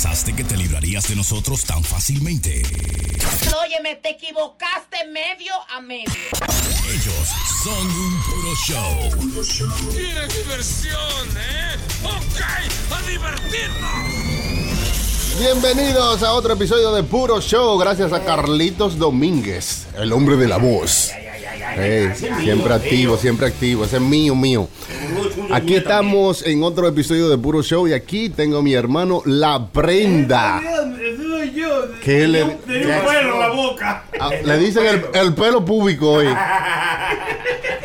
pensaste que te librarías de nosotros tan fácilmente? Óyeme, te equivocaste medio a medio. Ellos son un puro show. ¿Quieres diversión, eh? ¡Ok! ¡A divertirnos! Bienvenidos a otro episodio de Puro Show, gracias a Carlitos Domínguez, el hombre de la voz. Siempre activo, siempre activo, ese es mío, mío. Aquí estamos en otro episodio de Puro Show y aquí tengo a mi hermano La Prenda. ¿Qué le, Tenía un pelo en la boca. Ah, le dicen el, el pelo público hoy.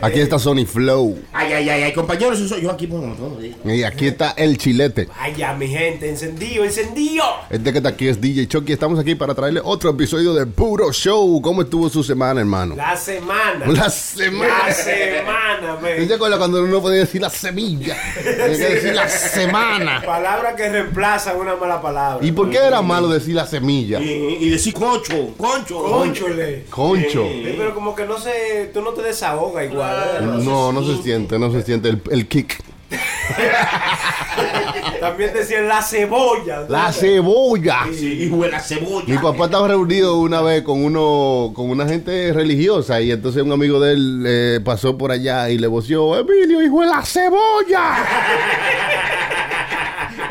Aquí está Sony Flow Ay, ay, ay, ay, compañeros, eso soy yo aquí por todo. ¿eh? y aquí está el chilete. Vaya, mi gente, encendido, encendido. Este que está aquí es DJ Chucky. Estamos aquí para traerle otro episodio de Puro Show. ¿Cómo estuvo su semana, hermano? La semana. La semana. La semana, ¿Te men. acuerdas cuando uno podía decir la semilla? Tenía que decir la semana. Palabra que reemplaza una mala palabra. ¿Y por qué era malo decir la semilla? Y, y decir concho, concho. Conchole. Concho. Sí, pero como que no se, tú no te desahogas igual. No, no se siente, no se siente el, el kick. También decían la cebolla. La cebolla. Sí, hijo de la cebolla. Mi papá estaba reunido una vez con uno, con una gente religiosa y entonces un amigo de él eh, pasó por allá y le voció, Emilio, hijo de la cebolla.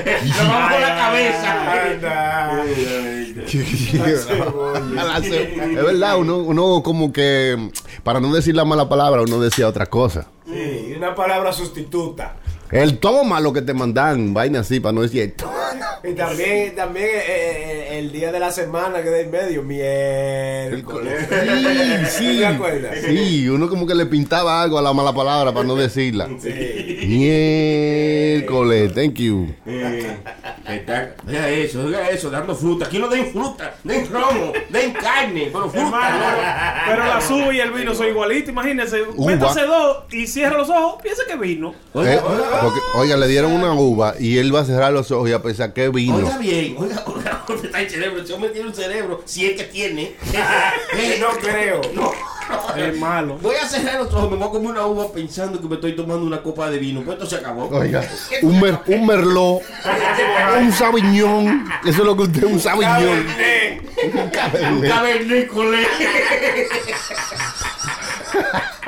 Lo vamos con la cabeza. La es verdad, uno, uno como que, para no decir la mala palabra, uno decía otra cosa. Sí, una palabra sustituta. El toma lo que te mandan, vaina así, para no decir esto. Y también, también eh, eh, el día de la semana que da en medio, miércoles. Sí, sí. ¿Te acuerdas? Sí, uno como que le pintaba algo a la mala palabra para no decirla. Miércoles, thank you. Eh, está- Oiga eso, oiga eso, dando fruta. Aquí no den fruta, den romo, den carne, pero fruta. Hermano, pero la uva y el vino son igualitos, imagínense. Métase dos y cierra los ojos, piensa que vino. Oiga, Eh, oiga, porque, oiga, le dieron una uva y él va a cerrar los ojos y a pensar que vino. Oiga bien, oiga, oiga, ¿dónde está el cerebro? Ese hombre tiene un cerebro, si es que tiene. No creo. No. Es malo. Voy a cerrar los ojos, me voy a comer una uva pensando que me estoy tomando una copa de vino. Pues esto se acabó. Oiga, un, mer- un merlot, un sabiñón. Eso es lo que usted es un sabiñón. Un cabernet. Cavernícola.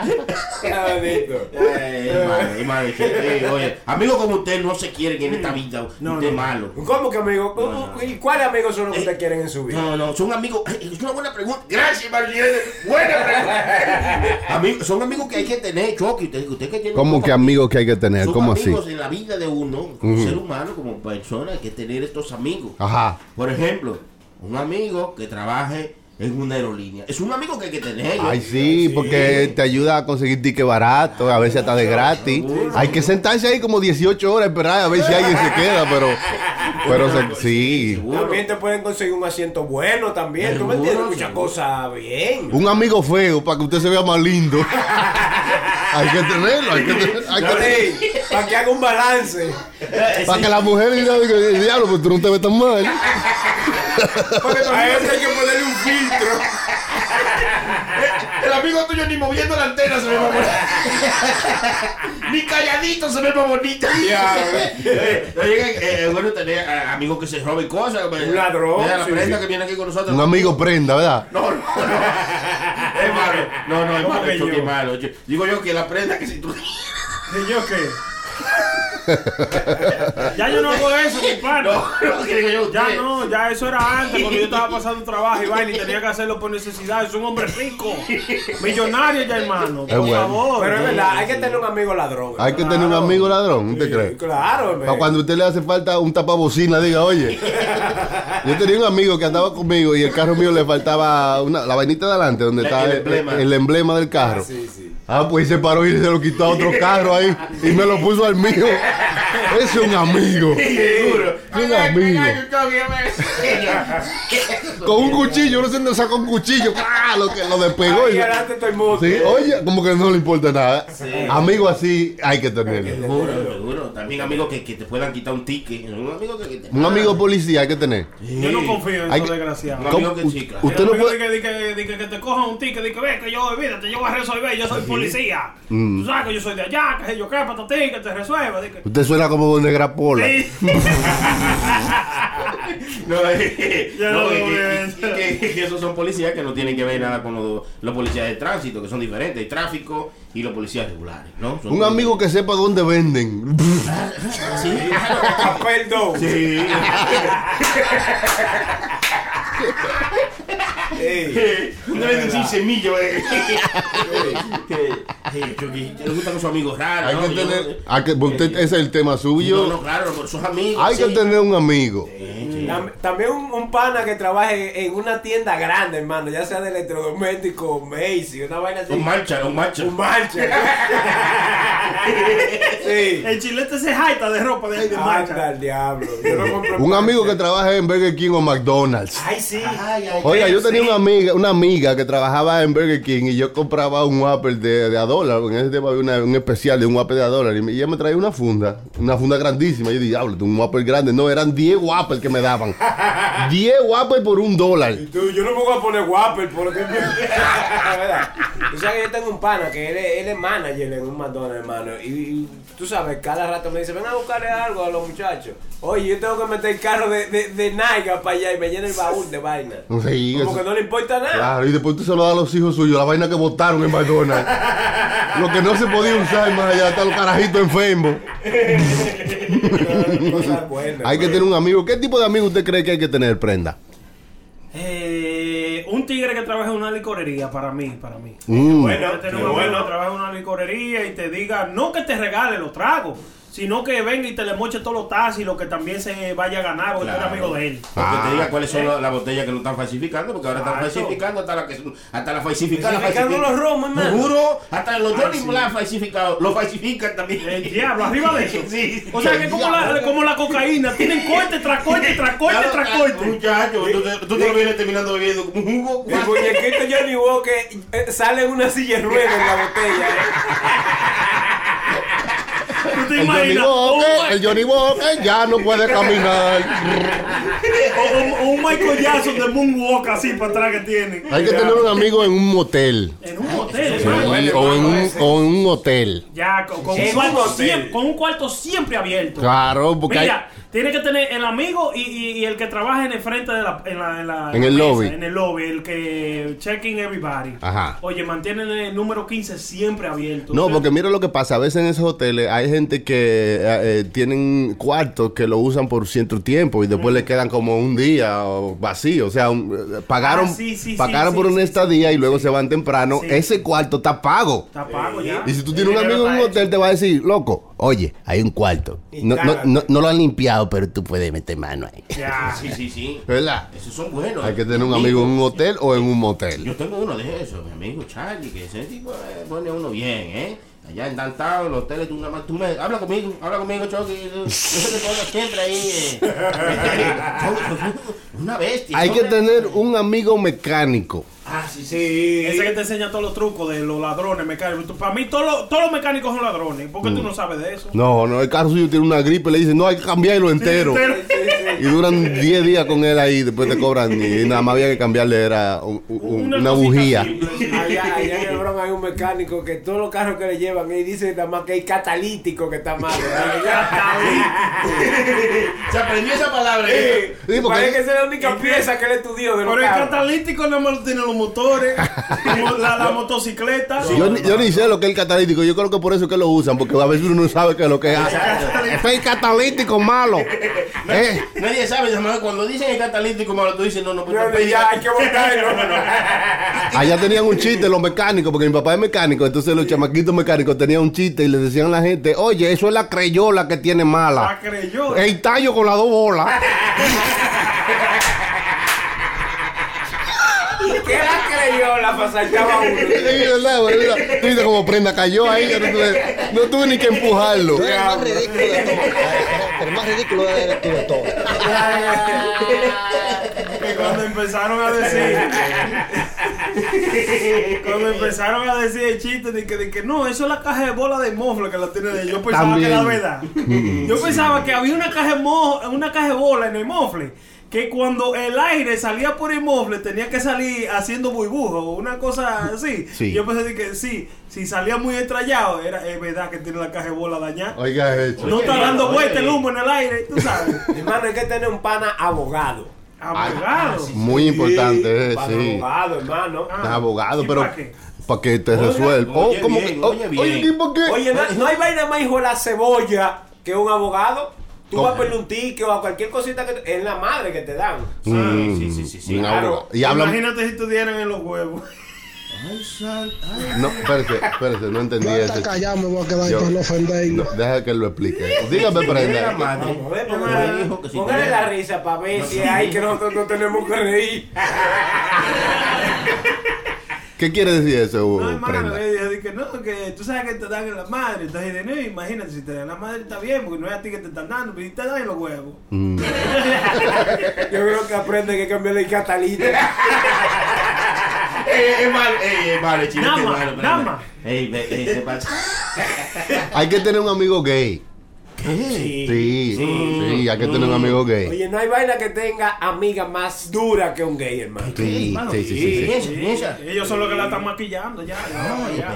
Bendito. Ay, madre, madre, que- eh, oye, amigos como usted no se quieren en esta vida. No, usted es no. malo. ¿Cómo que amigo? ¿Y cuáles amigos son los que ustedes quieren en su vida? No, no, son amigos. eh, Es una buena pregunta. Gracias, Marlene. Buena pregunta. Amigos, son amigos que hay que tener, Chucky. Usted, usted que tiene. ¿Cómo que amigos que hay que tener? Son ¿Cómo así? amigos en la vida de uno, como ser humano, como persona, hay que tener estos amigos. Ajá. Por ejemplo, un amigo que trabaje en una aerolínea. Es un amigo que hay que tener. Ay, sí, porque te ayuda a conseguir ticket barato, a veces hasta de gratis. Hay que sentarse ahí como 18 horas, esperar a ver si alguien se queda, pero. Pero se- sí. Seguro. También te pueden conseguir un asiento bueno también. Tú me entiendes Seguro, muchas seguro. cosas bien. Un amigo feo para que usted se vea más lindo. hay que tenerlo, hay que tenerlo. hay que tenerlo. para que haga un balance. Para que la mujer diga, diablo, pero tú no te ves tan mal. A ese hay que ponerle un filtro. El amigo tuyo ni moviendo la antena se ve más bonito. ni calladito se ve más bonito. Eh, oye, eh, bueno tener eh, amigos que se roben cosas. Un ladrón, Mira la sí, prenda sí. que viene aquí con nosotros. Un amigo prenda, ¿verdad? No, no, no. Es malo. No, no, es ¿Cómo malo. yo? Yo- Digo yo que la prenda que si tú. ¿Y yo qué? Ya yo no hago eso. No, digo yo. Ya no, ya eso era antes, cuando yo estaba pasando trabajo y vaina y tenía que hacerlo por necesidad. Es un hombre rico, millonario ya, hermano. Por Es bueno. favor. Pero es verdad, hay que tener un amigo ladrón. Hay que tener un amigo ladrón, ¿usted Sí, cree? Claro, Para cuando a usted le hace falta un tapabocina, diga, oye. Yo tenía un amigo que andaba conmigo y el carro mío le faltaba una, la vainita de adelante, donde está el el, emblema. el emblema del carro. Sí, sí. Ah, pues se paró y se lo quitó a otro carro ahí y me lo puso al mío. Ese es un amigo. Seguro. Un amigo. Con un cuchillo, no sé dónde sacó un cuchillo. ¡Ah! Lo que lo despegó. Y- adelante todo el mundo. Sí, oye, como que no le importa nada. Amigo así hay que tenerlo. Seguro, seguro. También amigos que, que te puedan quitar un ticket. Un amigo que, que te. Un amigo policía hay que tener. Yo no confío en que- desgraciados. Un amigo que claro. Usted no puede. que, que, que, que, que te cojan un ticket, de que ve que yo, olvídate, yo voy a resolver, yo soy policía. Mm. Tú sabes que yo soy de allá, que yo qué, para ti, que te resuelva. que- Usted suena como negra pola. Sí. No, eh, que, que- que- esos son policías que no tienen que ver nada con los, los policías de tránsito, que son diferentes, el tráfico y los policías regulares, ¿no? Son Un amigo que sepa dónde venden. Sí, sí. Ey, No le decir semillo, eh. Que le gustan esos amigos raros, Hay ¿no? que tener. hay que- usted- ese es el tema No, suyo. no, claro, por esos amigos. Hay que tener un amigo. Sí, sí. Tam- También un, un pana que trabaje en una tienda grande, hermano, ya sea de electrodoméstico, Macy, una vaina así. Un marcha, un marcha. Un marcha. sí. El chilete se jaita de ropa de ahí de Anda marcha. al diablo. Yo no compro Un amigo que trabaja en Burger King o McDonald's. Ay, sí. Ay, ay, Oiga, yo sí. tenía una amiga, una amiga que trabajaba en Burger King y yo compraba un Whopper de, de a dólar. En ese tiempo había una- un especial de un Whopper de a dólar. Y me- y ella me traía una funda, una funda grandísima. Yo dije, diablo, un Whopper grande. No, eran 10 Whopper que me daban. 10 Whopper por un dólar. Y tú, yo no me voy a poner Whopper porque... ¿Verdad? Tú sabes que yo tengo un pana que él es, él es manager en un McDonald's, hermano. Y, y tú sabes, cada rato me dice, ven a buscarle algo a los muchachos. Oye, yo tengo que meter el carro de, de, de Naiga para allá y me llena el baúl de vaina. Sí, Como eso- que no le importa nada. Claro, y después tú se lo das a los hijos suyos, la vaina que botaron en McDonald's. lo que no se podía usar más allá, hasta los carajitos enfermos. Hay que tener un amigo. ¿Qué tipo de amigo usted cree que hay que tener, prenda? Eh, un tigre que trabaja en una licorería, para mí, para mí. Mm. Bueno, bueno. trabaja en una licorería y te diga, no que te regale los tragos, sino que venga y te le moche todos los tazos y lo que también se vaya a ganar porque tú eres amigo de él. Porque Ah. te diga cuáles son las las botellas que no están falsificando, porque ahora están falsificando hasta la que hasta la falsifican. Falsificando falsifican. los romos, hermano. Seguro, hasta los Johnny sí. Black falsificados, lo falsifican también. El diablo, arriba de eso. Sí. O sea que como la, como la cocaína, tienen corte tras corte tras corte Claro, tras claro, corte. Muchacho, tú, te- tú te lo vienes terminando bebiendo como un jugo. El muñequito Johnny Walker eh, sale en una silla de ruedas en la botella. ¿Tú te El Johnny imaginas? El Johnny Walker ya no puede caminar. o un- o un Michael Jackson de Moonwalk así para atrás que tiene. Hay que tener un amigo en un motel. En un Sí, hermano. o, en un, o en un hotel. Ya, con, con un cuarto hotel. siempre, con un cuarto siempre abierto. Claro, porque hay, Mira, tiene que tener el amigo y, y- y el que trabaja en el frente de la. En, la, en, la- En la el mesa, lobby. En el lobby, el que checking everybody. Ajá. Oye, mantienen el número 15 siempre abierto. No, porque mira lo que pasa. A veces en esos hoteles hay gente que eh, eh, tienen cuartos que lo usan por cierto tiempo y después le quedan como un día o vacío. O sea, un- eh, pagaron, Ah, sí, sí, pagaron por una estadía y luego se van temprano. Ese cuarto está pago. Está pago ya. Y si tú tienes un amigo en un hotel, te va a decir, loco, oye, hay un cuarto. No, no, cágate. no, no lo han limpiado, pero tú puedes meter mano ahí. Ya. Sí, sí, sí. ¿Verdad? Esos son buenos. Hay que tener un amigo en un hotel o en un motel. Yo tengo uno de esos, mi amigo Charlie, que ese tipo eh, pone uno bien, ¿eh? Allá en Downtown, en los hoteles, tú nada más, tú me, habla conmigo, habla conmigo, Chucky. Yo te pongo siempre ahí. eh. Una bestia. Hay que tener un amigo mecánico. Ah, sí, sí. Sí. Ese que te enseña todos los trucos de los ladrones mecánicos. Para mí, todos los, todos los mecánicos son ladrones. ¿Por qué Mm. tú no sabes de eso? No, no, el carro suyo tiene una gripe, le dicen, no, hay que cambiarlo entero. Entero. Y duran 10 días con él ahí, después te cobran. Y nada más había que cambiarle, era un- un- una, bujía. Allá, allá en el Bronx hay un mecánico que todos los carros que le llevan, él dice nada más que hay catalítico que está mal. Se aprendió esa palabra. ¿eh? Porque- Parece que esa es la única pieza que él estudió de los Pero el catalítico nada más lo tienen los motores, la, la motocicleta. Yo, ni- yo ni sé lo que es el catalítico, yo creo que por eso es que lo usan, porque a veces uno no sabe qué es lo que hace. Este es el catalítico malo. Eh, Nadie sabe, cuando dicen el catalítico malo, tú dices, no, no, pues No, pues, ya, hay que botarlo. allá tenían un chiste los mecánicos, porque mi papá es mecánico, entonces los chamaquitos mecánicos tenían un chiste y le decían a la gente, oye, eso es la creyola que tiene La mala. creyó. El tallo con las dos bolas. ¿Qué la creyó la pasachaba uno? Sí, ¿verdad? Mira, Tú dices como prenda cayó ahí, no tuve, no tuve ni que empujarlo. Es el más ridículo de todo. El más ridículo de, de todo. que cuando empezaron a decir cuando empezaron a decir el chiste de que, de que no, eso es la caja de bola de mofle que la tiene de yo pensaba También. que era verdad yo pensaba que había una caja de mo- una caja de bola en el mofle que cuando el aire salía por el mueble tenía que salir haciendo burbujo o una cosa así. Sí. Yo pensé que sí, si salía muy estrellado, era es verdad que tiene la caja de bola dañada. Oiga eso. No está dando vuelta el humo en el aire, tú sabes. Hermano, hay que tener un pana abogado. Abogado. Muy importante, eh, Pana sí. abogado, hermano. Ah, abogado, ¿y pero para qué? que te resuelva. Oh, oye ¿cómo bien, que? Oh, oye bien. Oye, ¿y por qué? Oye, no, no hay vaina más hijo de la cebolla que un abogado. Tú vas a perder un ticket o a cualquier cosita que es la madre que te dan. Mm, sí, sí, sí, sí, un claro. abogado. Y habla. Imagínate si te dieran en los huevos. Ay, sal- ay. No, espérate, espérate, no entendí eso. callado me voy a quedar Yo- no ofender. No, deja que él lo explique. Dígame, Brenda. póngale, la risa para ver si hay que nosotros no tenemos que reír. ¿Qué quiere decir eso, No, hermano, dije que no, que tú sabes que te dan en la madre. Entonces dije, no, imagínate, si te dan en la madre está bien, porque no es a ti que te están dando, pero si te dan en los huevos. Mm. Yo creo que aprende que cambiar el catalita. Eh, Es malo, es malo, chino, Nama, es malo, Brenda. nama. Ey, ey, se pasa. Hay que tener un amigo gay. Sí. Sí, sí, hay que tener un amigo gay. Oye, no hay vaina que tenga amiga más dura que un gay, hermano. Sí, hermano, sí, sí, sí, sí. Ellos son los que la están maquillando ya. ya, ya.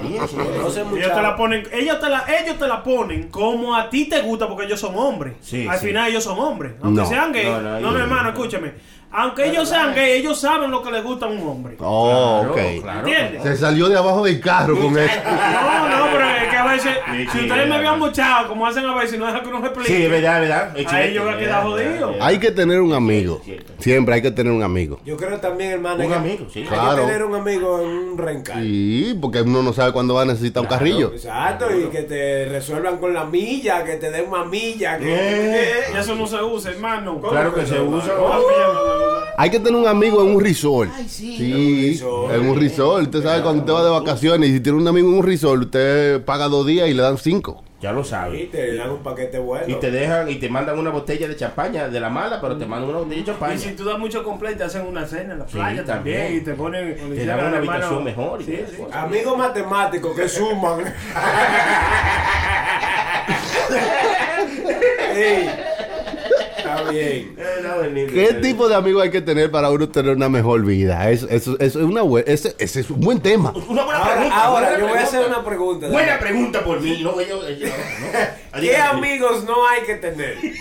No sé mucho. Ellos te la ponen, ellos te la, ellos te la ponen como a ti te gusta porque ellos son hombres. Sí, Al sí. final ellos son hombres. Aunque No. sean gays. No, No, no, no, ellos- hermano, escúchame. Aunque ellos sean gays, ellos saben lo que les gusta a un hombre. Oh, Claro, ok. claro. ¿Entiendes? Se salió de abajo del carro con eso. No, no, pero es que a veces, si ustedes me habían muchado, como hacen a veces, no dejan que uno se explique. Sí, verdad, verdad. Ahí yo voy a quedar jodido. Hay que tener un amigo. Siempre hay que tener un amigo. Yo creo también, hermano, hay Un que- amigo, sí. hay Claro. que tener un amigo en un rencal. Sí, porque uno no sabe cuándo va a necesitar un carrillo. Exacto, y que te resuelvan con la milla, que te den una milla. Que, Eh. Eso no se usa, hermano. Claro que se usa. Hay que tener un amigo en un resort. sí. resort. en un resort. Usted sabe cuando usted va de vacaciones y si tiene un amigo en un resort, usted paga dos días y le dan cinco. Ya lo Y sabes. te dan un paquete bueno. Y te dejan y te mandan una botella de champaña de la mala, pero te mandan una botella de Y si champaña. tú das mucho completo, te hacen una cena en la Sí, playa también. también. Y te ponen. Te dan una habitación mejor y Sí, sí. Amigos matemáticos que suman. Ey, está bien. ¿Qué tipo de amigo hay que tener para uno tener una mejor vida? Eso, eso, eso es una ese, ese es un buen tema. Una buena Ahora, pregunta. ahora buena yo voy a hacer una pregunta. Buena pregunta por mí. No, yo, yo- no. ¿Qué amigos no hay que tener? Tiene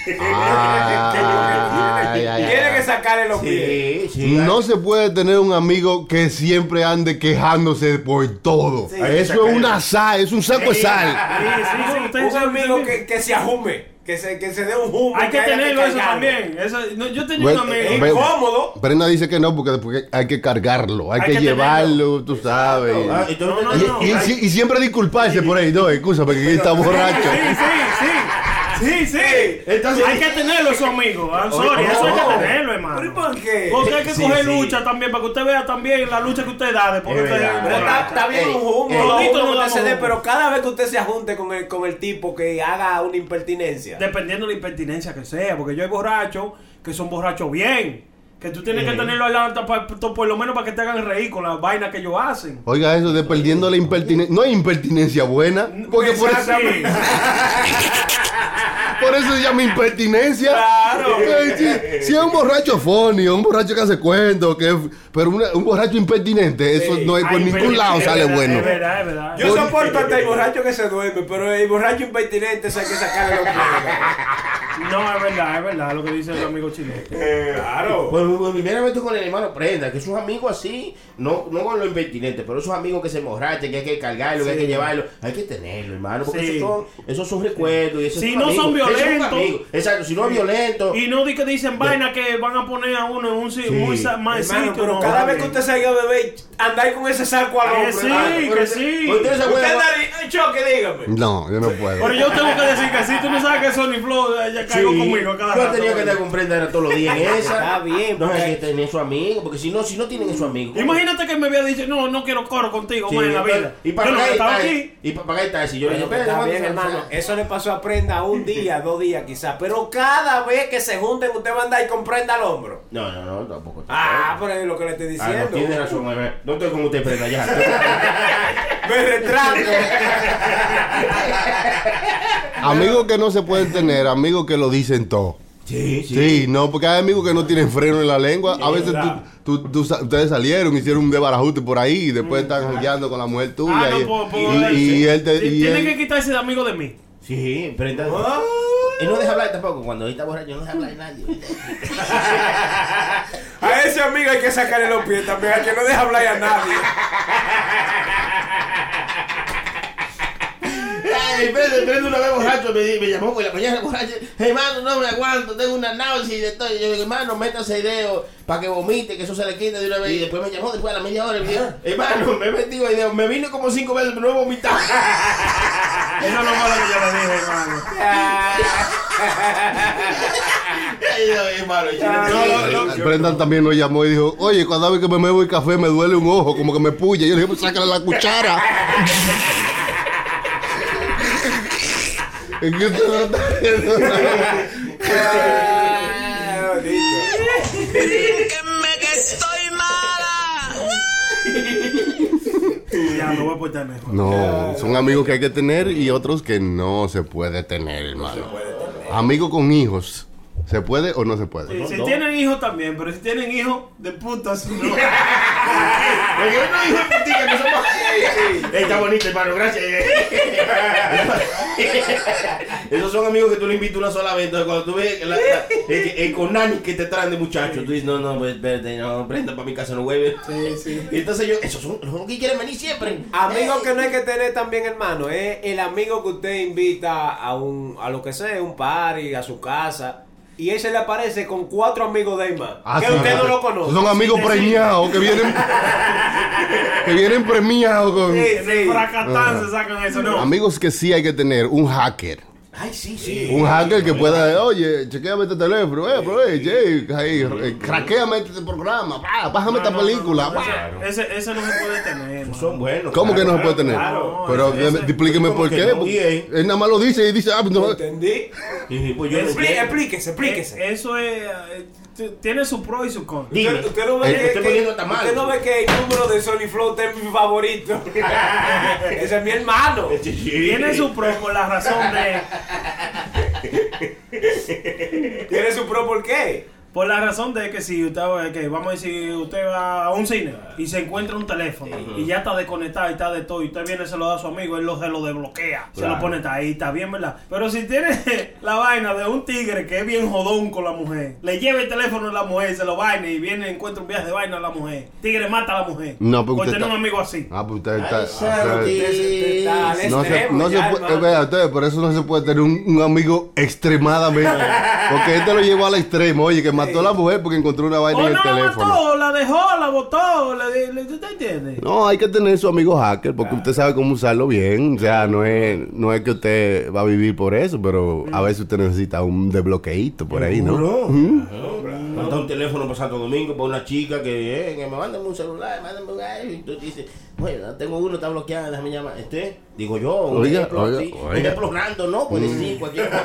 que sacarle los pies. Sí, sí. No se puede tener un amigo que siempre ande quejándose por todo. Eso es una sal, es un saco de sal. Sí, sí, sí, ustedes Un amigo que, que se ajume. Que se, que se dé un humo. Hay que tenerlo eso también. Eso, no, yo tenía Bueno, un amigo. Es Ve- incómodo. Brenda dice que no, porque después hay que cargarlo, hay, Hay que, que llevarlo, tú sabes. Ah, y tú no, No, te- no, Y, y- y- y siempre disculparse por ahí, no, excusa, porque aquí está borracho. Sí, sí, sí. Sí, sí. Entonces- hay que tenerlo su amigo. I'm sorry, Oye, eso hay que tenerlo, ¿Pero y hermano. por qué? Porque hay que Sí, coger sí. lucha también para que usted vea también la lucha que usted da después Es que usted. Pero está, está bien Ey, un humo, pero cada vez que usted se ajunte con el, con el tipo que haga una impertinencia. Dependiendo de la impertinencia que sea, porque yo hay borrachos que son borrachos bien. Que tú tienes que tenerlo al lado pa- pa- por lo menos para que te hagan reír con las vainas que ellos hacen. Oiga, eso de perdiendo la impertinencia. No hay impertinencia buena. Porque por eso. por eso se llama impertinencia. Claro. Si es un borracho funny, un borracho que hace cuentos, que, pero una- un borracho impertinente, eso Sí. no hay por Ay, ningún lado es sale verdad, bueno. Es verdad, es verdad. Yo soporto hasta el borracho que se duerme, pero el borracho impertinente eso hay que sacarle los pies. No, es verdad, es verdad lo que dice el amigo chino. Claro. Pues, pues, primeramente con el hermano Prenda, que esos amigos así, no, no con lo impertinente, pero esos amigos que se emborrachan, que hay que cargarlo, que hay que llevarlo, hay que tenerlo, hermano, porque Sí. esos, son, esos son recuerdos. Y esos Si no son amigos, violentos. Amigos. Exacto, si no es violento. Y no di que dicen vainas que van a poner a uno en un si- Sí. muy mal sitio. pero no, cada vez que usted salga a beber, andáis con ese saco al Que hombro. sí, hermano. que sí. Usted ahí, choque, dígame. No, yo no puedo. Pero yo tengo que decir que si tú no sabes que Sony Flow eh, ya Sí, caigo conmigo cada yo rato. tenía que estar con Prenda era todos los días en esa. Está bien, No hay que tener su amigo, porque si no, si no tienen su amigo. ¿cómo? Imagínate que me había dicho, no, no quiero coro contigo Sí, en la vida. Y para yo no estaba aquí. Y para pagar el taxi. Yo le dije, Pero espérate, está ¿cuánto bien, hermano. Eso le pasó a Prenda un día, dos días quizás. Pero cada vez que se junten, usted va a andar con Prenda al hombro. No, no, no, tampoco. Ah, pero es lo que le estoy Ah, no, diciendo. tiene razón, bebé. No estoy como usted, Prenda, ya. Me retrato. Amigos que no se pueden tener, amigos que lo dicen todo. Sí, sí. Sí, no, porque hay amigos que no tienen freno en la lengua. A veces tú, tú- tú ustedes salieron, hicieron un desbarajuste por ahí y después están jangueando con la mujer tuya. Ah, no, y, puedo- puedo y- y él te. Y Tienen él- que quitarse de amigo de mí. Sí, pero entonces. Él no deja hablar tampoco. Cuando él está borracho, no deja hablar de nadie. A ese amigo hay que sacarle los pies también, al que no deja hablar a nadie. Ay, prende, prende una vez borracho, me, me llamó por la mañana borracho. Hermano, no me aguanto, tengo una náusea y de todo. Y yo digo, hermano, métase ideo para que vomite, que eso se le quite de una vez. Y después me llamó después a la media hora y me dijo, hermano, me he metido ideo, me vine como cinco veces, pero no he vomitado. Eso es lo malo que yo le dije, hermano. Brendan también nos llamó y dijo, oye, cada vez que me bebo el café me duele un ojo, como que me puya. Yo le dije, pues sácale la cuchara. Es que usted no Ah, me voy a portar mejor. No, son amigos que hay que tener y otros que no se puede tener, hermano. Amigos con hijos, ¿se puede o no se puede? Si tienen hijos también, pero si tienen hijos de putas, no. Porque uno putica que somos. Está bonito, hermano, gracias. Esos son amigos que tú le invitas una sola vez. Entonces, cuando tú ves la, la- el, el conani que te traen de muchachos, tú dices, no, no, pues espérate, no, prenda para mi casa, no hueve. Sí, sí. Y entonces yo, esos son los que quieren venir siempre. Amigo que no hay que tener también, hermano, es el amigo que usted invita a un a lo que sea, un party, a su casa, y se le aparece con cuatro amigos de él más, Ah, que sí. usted no lo conoce. Son amigos premiados que vienen que vienen premiados con Sí, sí. se sacan eso, no. amigos que sí hay que tener un hacker. Ay, sí, sí. Un hacker que pueda, oye, chequeame este teléfono, eh, pero, eh, ahí, eh, craqueame este programa, bájame esta No, no, no, película. ese, ese, ese no se puede tener. Son buenos. ¿Cómo que no se puede tener? claro. Pero Ese- ese- eh, explíqueme ¿Cómo por qué. no? porque Y. Él nada más lo dice y dice, ah, pues no. ¿Entendí? Y, pues, explíquese, explíquese. Eh, Eso es. Tiene su pro y su con. Dime. Usted, usted no ve Eh, que, estoy que- poniendo tamal. usted no ve que el número de Sony Flow es mi favorito. Ese es mi hermano. Tiene su pro por la razón de. Tiene su pro por qué. Por la razón de que si usted va- que vamos a decir, usted va a un cine y se encuentra un teléfono y ya está desconectado y está de todo, y usted viene y se lo da a su amigo, él lo, se lo desbloquea, se lo pone ahí, está bien, ¿verdad? Pero si tiene la vaina de un tigre que es bien jodón con la mujer, le lleva el teléfono a la mujer, se lo vaina y viene y encuentra un viaje de vaina a la mujer, tigre mata a la mujer. No, porque por usted tener está- un amigo así. Ah, pues usted está. No se, no puede, vea usted, por eso no se puede tener un, un amigo extremadamente. Porque este lo llevó al extremo, oye, que mató a la mujer porque encontró una vaina O en el no la teléfono. mató, la dejó, la botó, le, le, ¿usted entiende? No, hay que tener su amigo hacker porque usted sabe cómo usarlo bien. O sea, no es, no es que usted va a vivir por eso, pero a veces usted necesita un desbloqueíto por ahí, ¿no? Seguro. Manda un teléfono para Santo Domingo para una chica que, eh, que me manden un celular, mándame un ay, y tú dices, bueno, tengo uno, está bloqueado, déjame llamar. Este, digo yo, un Oiga, ejemplo oiga, un oiga. ejemplo random, ¿no? Puede decir cualquier cosa.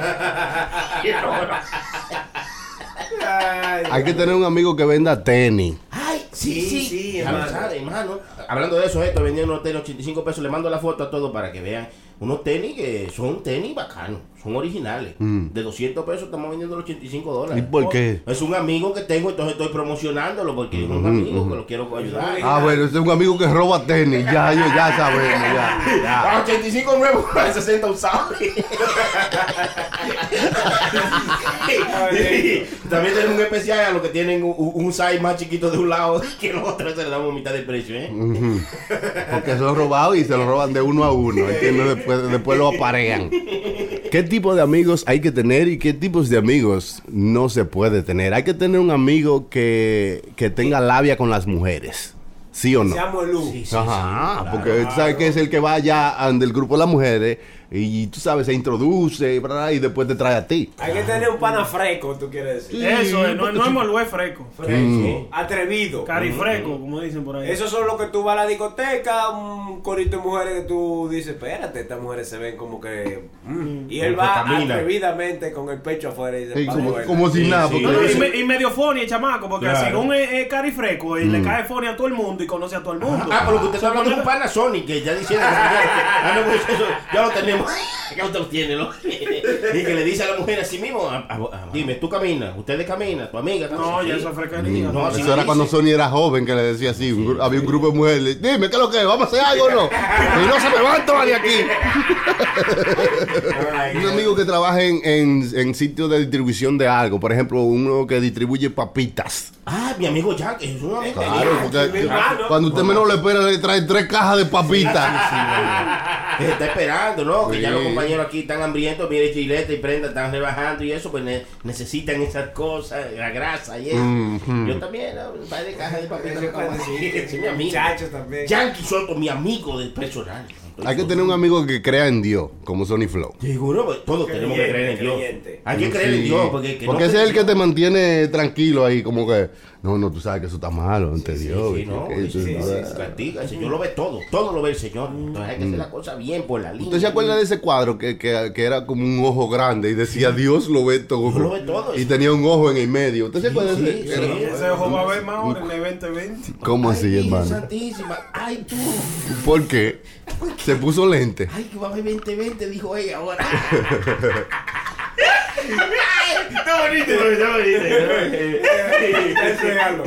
Hay que tener un amigo que venda tenis. Ay, sí, Sí, hermano. Hablando de eso, esto vendiendo unos tenis 85 pesos, le mando la foto a todos para que vean unos tenis que son tenis bacanos, son originales. De 200 pesos estamos vendiendo los 85 ¿Y dólares. por qué? Es un amigo que tengo, entonces estoy promocionándolo porque es un amigo que lo quiero ayudar. Ah, bueno, ese es un amigo que roba tenis. Ya, yo, ya sabemos, ya. ya. A 85 nuevos, a 60 usados. También tenemos un especial a los que tienen un, un size más chiquito de un lado que los otros se le damos mitad de precio, ¿eh? Porque son robados y se lo roban de uno a uno. ¿entiendes? Después, después lo aparean. ¿Qué tipo de amigos hay que tener y qué tipos de amigos no se puede tener? Hay que tener un amigo que, que tenga labia con las mujeres. ¿Sí o no? Se llama Lu. Ajá, porque tú sabes que es el que va allá del grupo de las mujeres y tú sabes, se introduce ¿verdad? y después te trae a ti. Hay que tener un pana fresco, tú quieres decir. Eso es, no, no es molue fresco. Fresco, atrevido. Carifresco, como dicen por ahí. Esos son los que tú vas a la discoteca, un corito de mujeres que tú dices, espérate, estas mujeres se ven como que... mm". Y él va atrevidamente con el pecho afuera y dice, Sí, "Vamos como, a ver". como si nada. sí. porque No, no, y, eso- me- y medio funny el chamaco, porque Claro. según es, es carifresco y le cae funny a todo el mundo y conoce a todo el mundo. Ah, pero lo que usted está hablando es un Panasonic, que ya diciendo. ah, pues eso, ya lo tenemos. Usted lo tiene, ¿no? Y que le dice a la mujer así mismo, a- a- a- dime, tú caminas, ustedes caminan, tu amiga camina. No, ya eso es frecaría. No, Eso era dice. cuando Sony era joven que le decía así. un había un grupo de mujeres. Dime, ¿qué es lo que es? ¿Vamos a hacer algo o no? Y no se me van todas de aquí. Un amigo que trabaja en, en, en sitios de distribución de algo. Por ejemplo, uno que distribuye papitas. Ah, mi amigo Jack, es un amigo. Claro, porque cuando usted menos lo espera, le trae tres cajas de papitas. Que está esperando, ¿no? Que ya los compañeros aquí están hambrientos, mire Chilete y Prenda están rebajando y eso, pues ne- necesitan esas cosas, la grasa y eso. Yo también, ¿no? Un par de cajas de papitas. Sí, mi amigo. Muchachos también. Yankee Soto, mi amigo del personal. Hay que tener un amigo que crea en Dios, como Sony Flow. Seguro, pues, todos tenemos que creer en Dios. creyente. Hay que creer en. Dios, porque, que Porque no ese es el que te mantiene tranquilo ahí, como que, no, no, tú sabes que eso está malo ante Sí, Dios. sí, y no, que sí, eso sí, sí, sí, castiga, el Señor lo ve todo, todo lo ve el Señor. Entonces hay que hacer la cosa bien por la línea. ¿Usted se acuerda de ese cuadro que, que, que era como un ojo grande y decía Dios lo ve todo? Dios lo ve todo. Y tenía un ojo en el medio. ¿Usted se acuerda Sí, de sí, ese? sí. Ese ojo va a ver más ahora en el 2020. ¿Cómo Ay, así, hermano? Santísima, ay tú, ¿Por qué? Se puso lente. ay que va a haber 2020, dijo ella ahora. Está bonito, está es algo.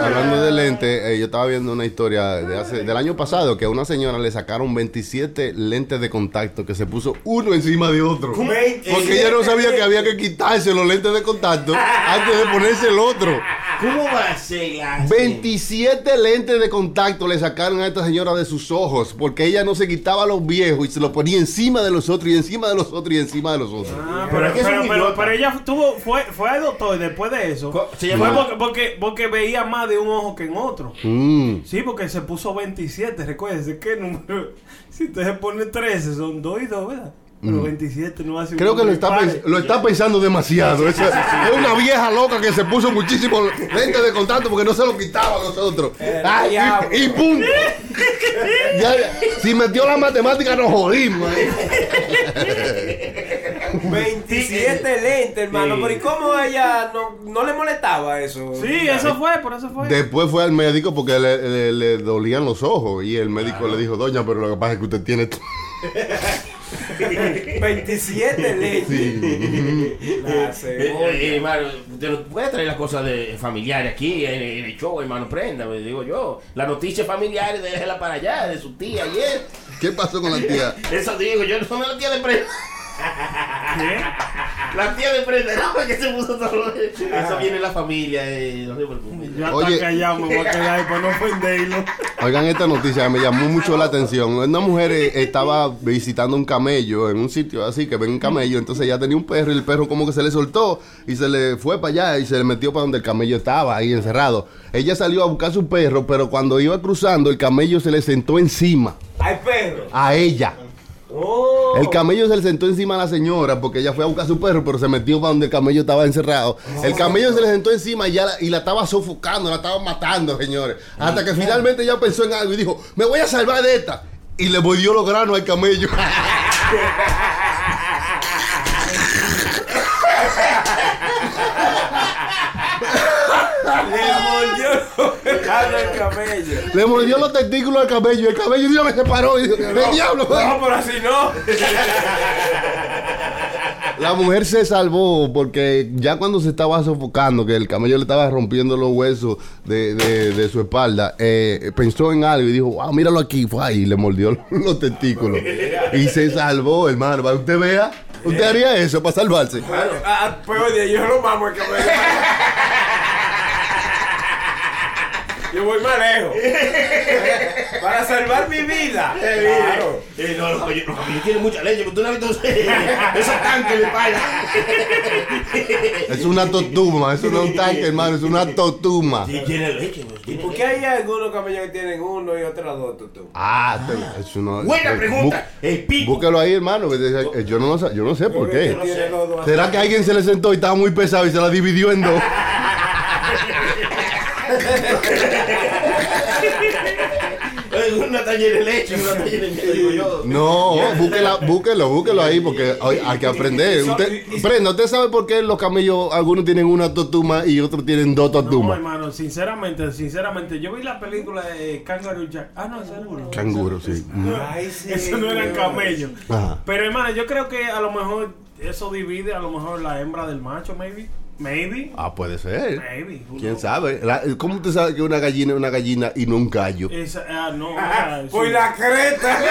Hablando de lente, eh, yo estaba viendo una historia de hace, del año pasado que a una señora le sacaron 27 lentes de contacto que se puso uno encima de otro. Porque ella no sabía que había que quitarse los lentes de contacto antes de ponerse el otro. ¿Cómo va a ser la 27 lentes de contacto le sacaron a esta señora de sus ojos porque ella no se quitaba los viejos y se los ponía encima de los otros y encima de los otros y encima de los otros. Ah, Pero pero, es que es pero, un pero- idiota. pero ella tuvo, fue, fue al doctor después de eso. Fue porque, porque, porque veía más de un ojo que en otro. Mm. Sí, porque se puso 27, recuérdese que número. Si usted se pone 13, son 2 y 2, ¿verdad? Pero 27 no hace Mm. Creo que lo está, lo está pensando demasiado. Es una vieja loca que se puso muchísimo lentes de contacto porque no se lo quitaba a los otros. Ay, y, y punto. Ya, si metió la matemática nos jodimos. eh. 27 lentes, hermano. Pero ¿y cómo a ella no, no le molestaba eso? Sí, eso fue, por eso fue. Después fue al médico porque le, le- le dolían los ojos y el médico le dijo, doña, pero lo que pasa es que usted tiene... 27 lentes. La Eh, cebolla. eh, hermano, te lo- voy a traer las cosas de familiares aquí en, en el show, hermano, prenda, me digo yo. Las noticias familiares, déjela para allá, de su tía ayer. ¿Qué pasó con la tía? Eso digo, yo no soy la tía de prenda. La tía de prenda, no, que se puso todo. Eso viene en la familia, eh, no se preocupe. Ya Oye. está callado, me voy a para no ofenderlo. Oigan esta noticia que me llamó mucho la atención. Una mujer eh, estaba visitando un camello en un sitio así que ven un camello, entonces ella tenía un perro y el perro como que se le soltó y se le fue para allá y se le metió para donde el camello estaba ahí encerrado. Ella salió a buscar su perro, pero cuando iba cruzando el camello se le sentó encima Hay perro. a ella. Oh. El camello se le sentó encima a la señora porque ella fue a buscar su perro, pero se metió para donde el camello estaba encerrado. El camello se le sentó encima y, ya la, y la estaba sofocando, la estaba matando, señores. Hasta que finalmente ella pensó en algo y dijo, me voy a salvar de esta. Y le volvió los granos al camello. Le mordió el camello. le mordió los testículos al camello. El camello Dios me separó y dijo, ¡el diablo! No, pero así no. La mujer se salvó porque ya cuando se estaba sofocando, que el camello le estaba rompiendo los huesos de, de- de su espalda, eh, pensó en algo y dijo, wow, míralo aquí, fue ahí, y le mordió los testículos. Y se salvó, hermano. Para que usted vea, usted haría eso para salvarse. Ah, pues oye, yo lo mamo el camello. Yo voy más lejos. Para salvar mi vida. Claro. Eh, no, los caballos tienen mucha leche, pero tú no has visto esos tanques de pala. Es una totuma, eso no es un tanque, hermano, es una totuma. Sí, tiene leche, pues, tiene ¿Por qué hay algunos camellos que tienen uno y otros dos, tutú? Ah, te- eso no Buena eh, pregunta. El pico. Ahí, hermano. eh, Yo no, lo yo no sé por qué. tiene ¿Será que alguien se le sentó y estaba muy pesado y se la dividió en dos? Una yo. No, búsquela, búsquelo, búsquelo ahí porque hay, hay que aprender. Usted, prenda, ¿usted sabe por qué los camellos, algunos tienen una totuma y otros tienen dos No, totumas? hermano, sinceramente, sinceramente, yo vi la película de Kangaroo Jack. Ah, no, uno. Canguro, sí. Ay, sí. Eso no eran camellos. Ajá. Pero hermano, yo creo que a lo mejor eso divide a lo mejor la hembra del macho, maybe. Maybe. Ah, puede ser. Maybe. ¿Quién sabe? La- ¿Cómo usted sabe que una gallina es una gallina y no un gallo? Esa- ah, no, ah, sí. la creta.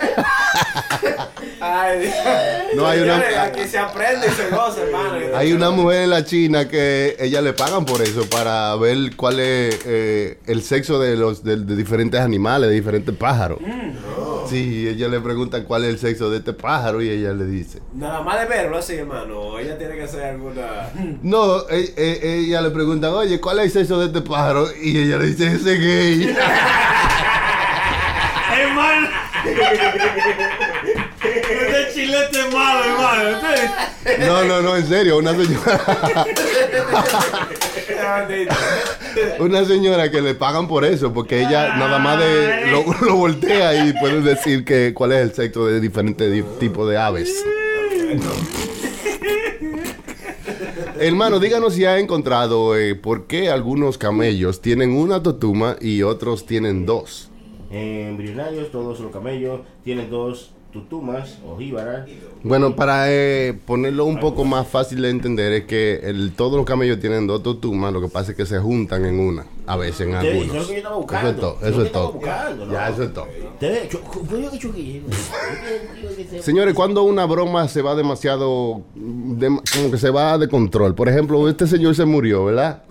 Ay. No, hay una- Aquí se aprende y se goza, hermano. Hay una mujer en la China que ella le pagan por eso, para ver cuál es eh, el sexo de los de, de diferentes animales, de diferentes pájaros. Sí, ella le pregunta cuál es el sexo de este pájaro y ella le dice. Nada más de verlo así, hermano. Ella tiene que hacer alguna. No, e- e- ella le pregunta, oye, ¿cuál es el sexo de este pájaro? Y ella le dice, ese gay. Hermano. Este chilete es malo, hermano. No, no, no, en serio, una señora, una señora que le pagan por eso, porque ella nada más de, lo, lo voltea y puede decir que cuál es el sexo de diferentes di- tipos de aves. Hermano, díganos si ha encontrado eh, por qué algunos camellos tienen una totuma y otros tienen dos. Embrionarios, todos los camellos tienen dos tutumas o jíbaras. Bueno, para eh, ponerlo un poco más fácil de entender es que el, todos los camellos tienen dos totumas, lo que pasa es que se juntan en una, a veces en algunos. eso es lo que yo estaba Eso es todo, Eso es todo. Ya, eso es todo. Señores, cuando una broma se va demasiado, de- como que se va de control. Por ejemplo, este señor se murió, ¿verdad?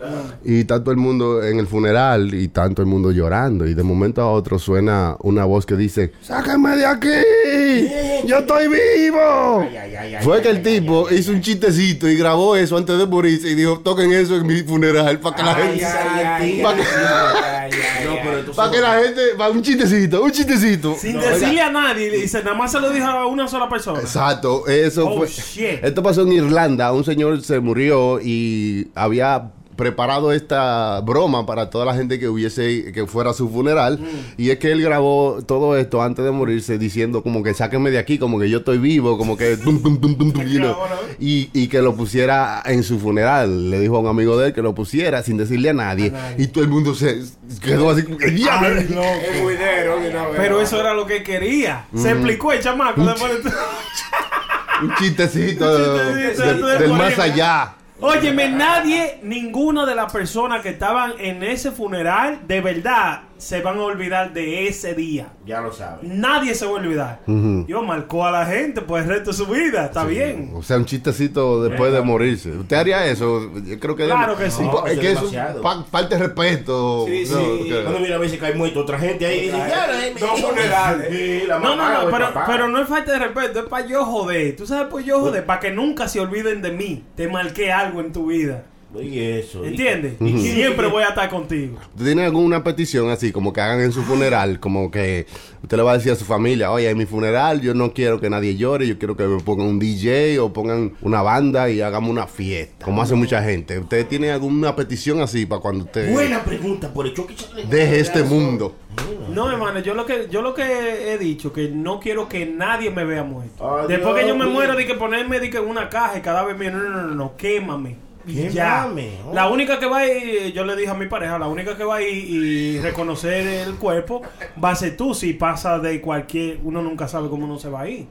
Y está todo el mundo en el funeral y tanto el mundo llorando. Y de momento a otro suena una voz que dice, ¡sáquenme de aquí! ¡Yo estoy vivo! Ay, ay, ay, ay, Fue que el tipo hizo un chistecito y grabó eso antes de morirse y dijo, toquen eso en mi funeral para que la gente... ay, ay, pa' que- No, pero Para que la gente... va, Un chistecito, un chistecito. Sin Oiga, decirle a nadie, dice, nada más se lo dijo a una sola persona. Exacto, eso Oh, fue. shit. Esto pasó en Irlanda. Un señor se murió y había preparado esta broma para toda la gente que hubiese que fuera a su funeral. Y es que él grabó todo esto antes de morirse diciendo como que sáquenme de aquí como que yo estoy vivo como que tum, tum, tum, y, y que lo pusiera en su funeral. Le dijo a un amigo de él que lo pusiera sin decirle a nadie, y todo el mundo se quedó así. Pero eso era lo que quería. Se explicó el chamaco. un chistecito, Un chistecito de- de del más allá Óyeme, nadie, ninguna de las personas que estaban en ese funeral, de verdad, se van a olvidar de ese día. Ya lo saben. Nadie se va a olvidar. Yo marcó a la gente por el resto de su vida. Está bien. O sea, un chistecito después de morirse. ¿Usted haría eso? Yo creo que... Claro que sí. No, es que un de respeto. Sí, No, sí. que- Cuando mira a veces que hay muerto otra gente ahí dice, funerales. No, no, no, el pero, pero no es falta de respeto, es para yo joder. Tú sabes por yo joder, para que nunca se olviden de mí. Te marqué algo en tu vida. Oye, eso. ¿Entiendes? Y siempre voy a estar contigo. ¿Usted tiene alguna petición así, como que hagan en su funeral? Como que usted le va a decir a su familia, oye, en mi funeral yo no quiero que nadie llore, yo quiero que me pongan un DJ o pongan una banda y hagamos una fiesta, como hace mucha gente. ¿Usted tiene alguna petición así para cuando usted Buena pregunta por el choque. deje este mundo? No, hermano, yo lo que yo lo que he dicho que no quiero que nadie me vea muerto. Después que yo me mío. muera de que ponerme de que en una caja y cada vez no, no, no, no, no, quémame. Y ya. Oh. La única que va a ir, yo le dije a mi pareja, la única que va a ir y reconocer el cuerpo va a ser tú. Si pasa de cualquier, uno nunca sabe cómo uno se va a ir.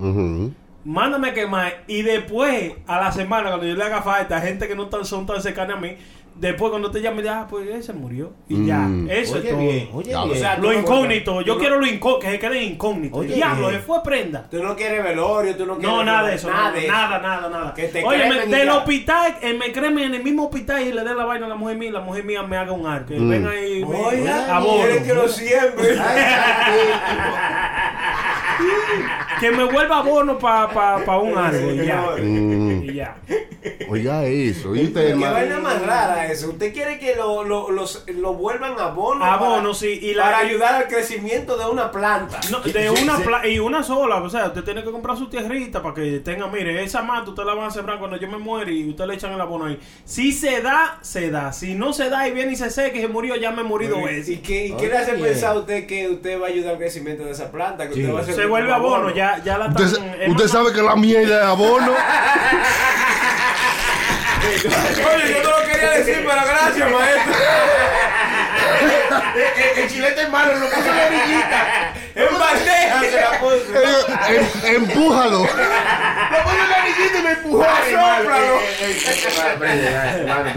Mándame a quemar y después, a la semana, cuando yo le haga falta, gente que no tan, son tan cercanas a mí, después cuando te llame, ah, pues él se murió. Y ya, Mm. eso es Oye todo. bien, oye Ya, bien. o sea, Lo incógnito, yo quiero lo incógnito, que se quede incógnito. Oye, Diablo, bien. se fue prenda. Tú no quieres velorio, tú no quieres. No, nada de eso, nada, de eso. nada, nada, nada. Que te Oye, y del ya. hospital, eh, me cremen en el mismo hospital y le den la vaina a la mujer mía y la mujer mía me haga un arco. Mm. venga ahí, me Oiga, abono. quieren que lo siembre. Que me vuelva abono para pa, pa un árbol y ya. Mm. Y ya. Oiga eso. ¿Y usted, Qué hermano? vaina más rara eso. ¿Usted quiere que lo, lo, los- lo vuelvan abono? Abono, para- sí, y la- para ayudar al crecimiento de una planta. No, de una pla- y una sola, o sea, usted tiene que comprar su tierrita para que tenga, mire, esa mata usted la van a sembrar cuando yo me muera y usted le echan el abono ahí. Si se da, se da. Si no se da y viene y se seca y se murió, ya me he morido ¿Y veces. qué, y qué le hace pensar a usted que usted va a ayudar al crecimiento de esa planta? Que Sí. usted va a hacer Se vuelve abono, ya, ya la Usted, usted sabe que la mierda es abono. Oye, yo no lo quería decir, pero gracias, maestro. El, el chilete hermano lo puso en la orillita. En bandeja se la puso. Eh, em- empújalo. Lo puso en la orillita y me empujó.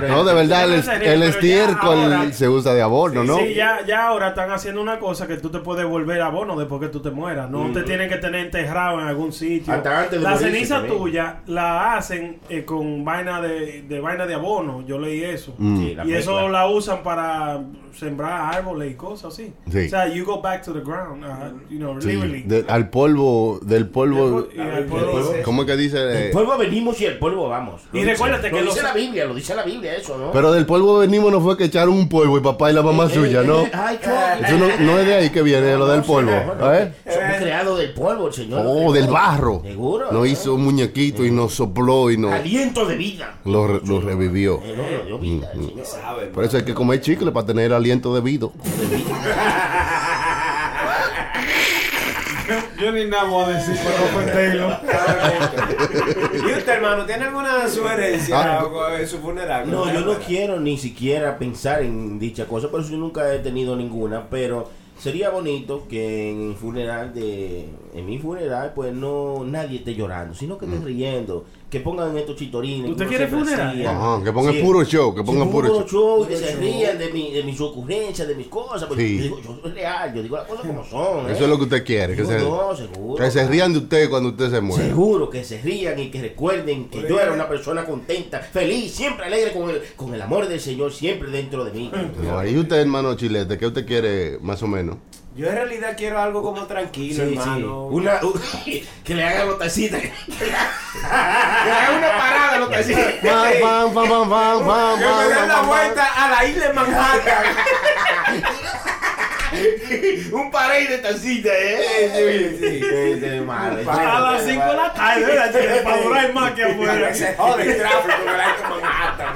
No, de verdad, el, En el estiércol ahora- se usa de abono, ¿no? Sí, ya, ya ahora están haciendo una cosa que tú te puedes volver abono después que tú te mueras. No te tienen que tener enterrado en algún sitio. Hasta antes de la ceniza también. tuya la hacen eh, con vaina de, de vaina de abono. Yo leí eso. Sí, la y eso la usan para sembrar árboles y cosas así. Sí. O sea, you go back to the ground, uh, you know, Sí, literally. de- al polvo, del polvo. Y al polvo- ¿Cómo es que dice? El Eh, polvo venimos y el polvo vamos. Lo Y dice- recuérdate lo que dice los- la Biblia, lo dice la Biblia eso, ¿no? Pero del polvo venimos no fue que echaron un polvo y papá y la mamá Eh, suya, eh, ¿no? eh, Ay. Eso no, no es de ahí que viene lo del polvo. ¿eh? Somos creados del polvo, el Señor. Oh, del barro. Seguro. Nos hizo un muñequito y nos sopló y nos Aliento de vida. lo, re- lo revivió. Eh, no, nos dio vida, el Señor. Sabe, Por eso hay que comer chicle para tener el aliento debido. Yo ni nada voy a decir para ofenderlo. ¿Y usted, hermano, tiene alguna sugerencia Ah. o- en su funeral? No, yo no quiero ni siquiera pensar en dicha cosa, por eso yo nunca he tenido ninguna, pero sería bonito que en el funeral de en mi funeral pues no nadie esté llorando, sino que estén riendo, que pongan estos chitorines. ¿Usted quiere funeral? Ajá, que pongan Sí. puro show, que Sí, pongan puro show. que se rían de, mi, de mis ocurrencias, de mis cosas. Porque Sí. yo, digo, yo soy real, yo digo las cosas como son. ¿eh? Eso es lo que usted quiere, que Digo, se, no, seguro. que se rían de usted cuando usted se muera. Seguro que se rían y que recuerden que yo era una persona contenta, feliz, siempre alegre con el, con el amor del Señor, siempre dentro de mí. No, ahí usted, hermano Chilete, ¿qué usted quiere más o menos? Yo en realidad quiero algo como tranquilo, Sí, sí. hermano. Una, u- que le hagan los tacitas. que le hagan una parada a los Que me den la vuelta a la isla de Manhattan. Un parade de tacitas, ¿eh? Sí, sí, sí. Madre. A las 5 de la tarde, ¿verdad? Para durar más que afuera. Se jode el tráfico de Manhattan.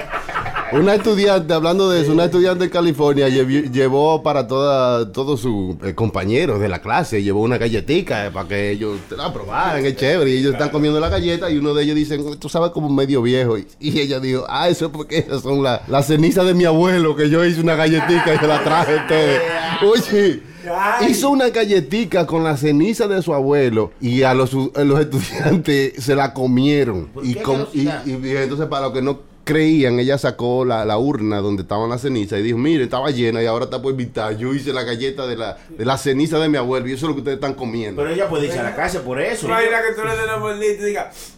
Una estudiante, hablando de eso, una estudiante en California llevó para toda, todos sus eh, compañeros de la clase, llevó una galletica eh, para que ellos la probaran, es chévere. Y ellos están comiendo la galleta y uno de ellos dice, tú sabes como medio viejo. Y, y ella dijo, ah, eso es porque esas son la- las cenizas de mi abuelo, que yo hice una galletica y se la traje a ustedes. Oye. Ay. Hizo una galletica con la ceniza de su abuelo y a los, a los estudiantes se la comieron. ¿Por Y, qué com- y, asquerosidad? y entonces para los que no creían, ella sacó la, la urna donde estaban las cenizas y dijo, mire, estaba llena y ahora está por mitad. Yo hice la galleta de la, de la ceniza de mi abuelo y eso es lo que ustedes están comiendo. Pero ella puede irse a la casa por eso. Imagina que tú le des la y digas,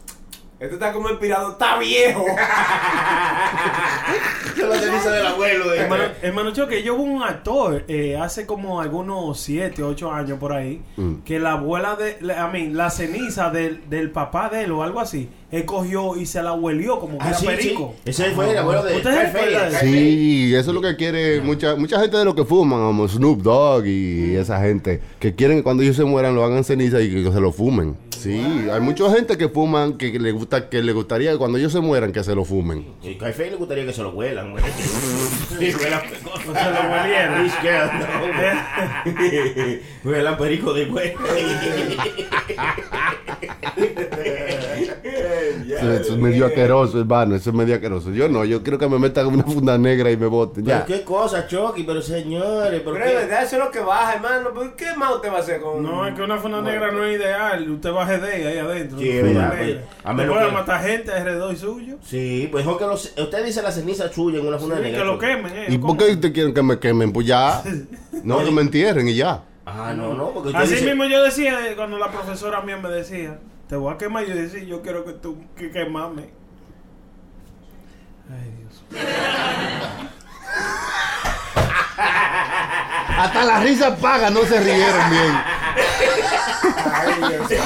esto está como inspirado, está viejo. la ceniza del abuelo. eh. Hermano, hermano Choque, yo hubo un actor eh, hace como algunos 7, 8 años por ahí, Mm. que la abuela de, I mean, la ceniza del, del papá de él o algo así, él cogió y se la huelió como que Ah, era sí, perico. sí. Ese fue el abuelo de ¿Ustedes recuerdan? Sí, eso es lo que quiere mucha mucha gente de lo que fuman, como Snoop Dogg y esa gente, que quieren que cuando ellos se mueran lo hagan ceniza y que se lo fumen. Sí, hay mucha gente que fuman que le gusta que le gustaría que cuando ellos se mueran que se lo fumen. Sí, Café le gustaría que se lo huelan, güey. Sí, huelan No se lo huelieron. Rich girl, no. Huelan perico de güey. Eso, eso es medio asqueroso, hermano, eso es medio asqueroso. Yo no, yo quiero que me metan una funda negra y me boten. Pero Ya. qué cosa, Chucky, pero señores, ¿por Pero es qué? verdad, eso es lo que baja, hermano. ¿Pero ¿Qué más usted va a hacer con.? No, es que una funda negra no es ideal. Usted va GD ahí adentro. Sí, a menos que- matar gente alrededor suyo. Sí, pues mejor que los, usted dice la ceniza suya en una funda Sí, negra. que lo quemen, eh. ¿Y por qué te quieren que me quemen? Pues ya. No, que me entierren y ya. Ah, no, no, porque usted Así dice... mismo yo decía eh, cuando la profesora mía me decía, te voy a quemar. Yo decía, yo quiero que tú que quemame. Ay, Dios. Hasta la risa paga, no se rieron bien. Ay, Dios mío.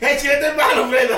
¡El chilete hermano, Fredo!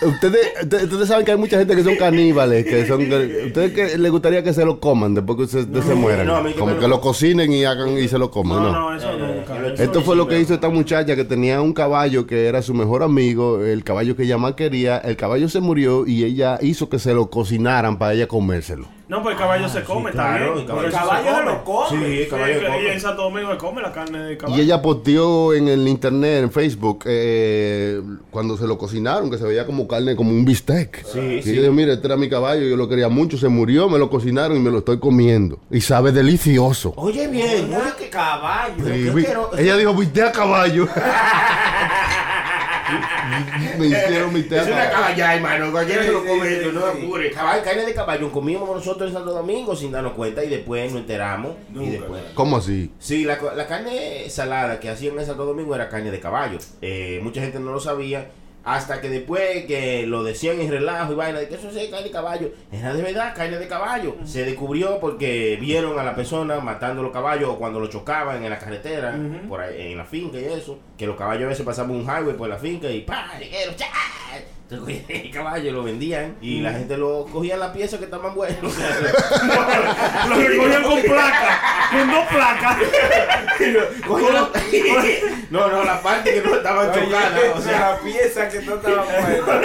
Ustedes, ustedes, ustedes saben que hay mucha gente que son caníbales, que son, ustedes que les gustaría que se lo coman después que ustedes se mueran, no, mí que como que lo- cocinen y hagan y se lo coman, No, ¿no? no, eso nunca. Eh, Esto fue lo que hizo esta muchacha que tenía un caballo que era su mejor amigo, el caballo que ella más quería, el caballo se murió y ella hizo que se lo cocinaran para ella comérselo. No, pues el caballo se come claro, también. el porque El caballo se lo Sí, come. el caballo Sí, que- y en Santo Domingo se come la carne de caballo. Y ella posteó en el internet, en Facebook, eh, cuando se lo cocinaron, que se veía como carne, como un bistec. Sí, y sí. ella dijo, mire, este era mi caballo, yo lo quería mucho, se murió, me lo cocinaron y me lo estoy comiendo. Y sabe delicioso. Oye bien, oye que qué caballo. Sí, yo vi- quiero- ella dijo, viste a caballo. me hicieron mi Es una caballá, hermano. Cualquiera se lo come, sí, esto, no sí. apure. Caballo, carne de caballo comíamos nosotros en Santo Domingo sin darnos cuenta y después nos enteramos. Y después. ¿Cómo así? Sí, la, la carne salada que hacían en Santo Domingo era carne de caballo. Eh, mucha gente no lo sabía. Hasta que después que lo decían en relajo y vaina, de que eso es carne de caballo, era de verdad carne de caballo. Se descubrió porque vieron a la persona matando los caballos o cuando lo chocaban en la carretera, por ahí, en la finca y eso, que los caballos a veces pasaban un highway por la finca y ¡pa! lleguero, ¡cha! Entonces el caballo, lo vendían y la gente lo cogía en la pieza que estaban buenos. Lo recogían con placa, con dos placas. No, no, la parte que no estaban chocadas, o sea, la pieza que no estaba puesta.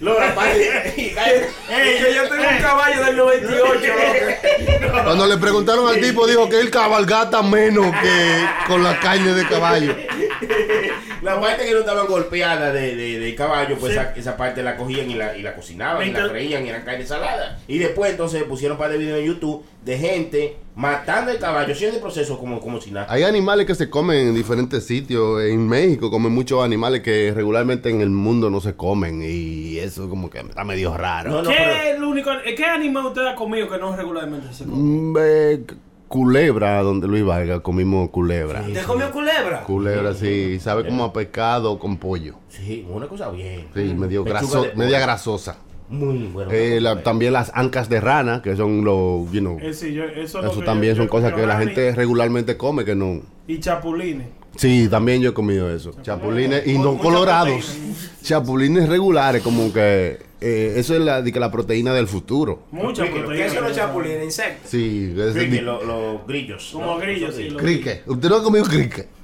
no, no, la parte. Ey, yo, yo tengo un caballo del 98, loco. Cuando le preguntaron al tipo, dijo que él cabalgata menos que con la carne de caballo. La parte que no estaban golpeadas de, de, de caballo, pues esa, esa parte la cogían y la, y la cocinaban, y la freían y eran carne salada. Y después entonces pusieron un par de videos en YouTube de gente matando el caballo, haciendo el proceso como, como si nada. Hay animales que se comen en diferentes sitios. En México comen muchos animales que regularmente en el mundo no se comen. Y eso como que está medio raro. No, no, ¿Qué, pero- es el único, ¿Qué animal usted ha comido que no regularmente se come? Mm, eh, culebra, donde Luis Vargas comimos culebra. ¿Te comió culebra? Culebra, sí. Sabe como a pescado con pollo. Sí, una cosa bien. Sí, medio Pechuga graso, de pollo. media grasosa. Muy bueno. Eh, la- también las ancas de rana, que son los, you know, Eh, sí, yo- eso también yo- son yo- cosas que la gente regularmente come que no. Y chapulines. Sí, también yo he comido eso. Chapulines y no colorados. Chapulines regulares, como que eh, eso es la, de que la proteína del futuro. Mucha ¿Qué- qué- proteína. ¿Qué son los chapulines? Insectos. Sí, es Cricket, di- lo- los grillos. Como grillos, sí. los- cricket. ¿Usted no ha comido cricket?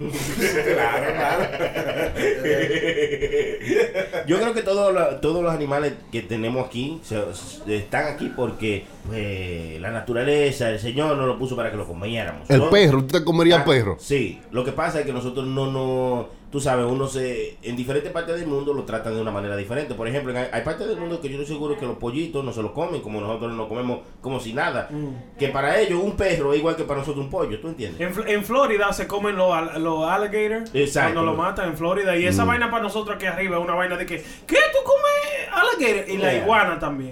Claro, claro. Yo creo que todos los, todos los animales que tenemos aquí se- se- están aquí porque pues, la naturaleza, el Señor nos lo puso para que lo comiéramos. El ¿no? perro, ¿usted comería Ah, perro? Sí, lo que pasa es que nosotros no, no, tú sabes, uno se, en diferentes partes del mundo lo tratan de una manera diferente. Por ejemplo, en- hay, hay partes del mundo que yo estoy seguro que los pollitos no se los comen como nosotros nos comemos como si nada. Mm. Que para ellos un perro es igual que para nosotros un pollo, ¿tú entiendes? En, Fl- en Florida se comen los, al- los alligators Exacto. cuando lo matan en Florida. Y Mm. esa vaina para nosotros aquí arriba es una vaina de que, ¿qué tú comes alligator? Y la iguana también.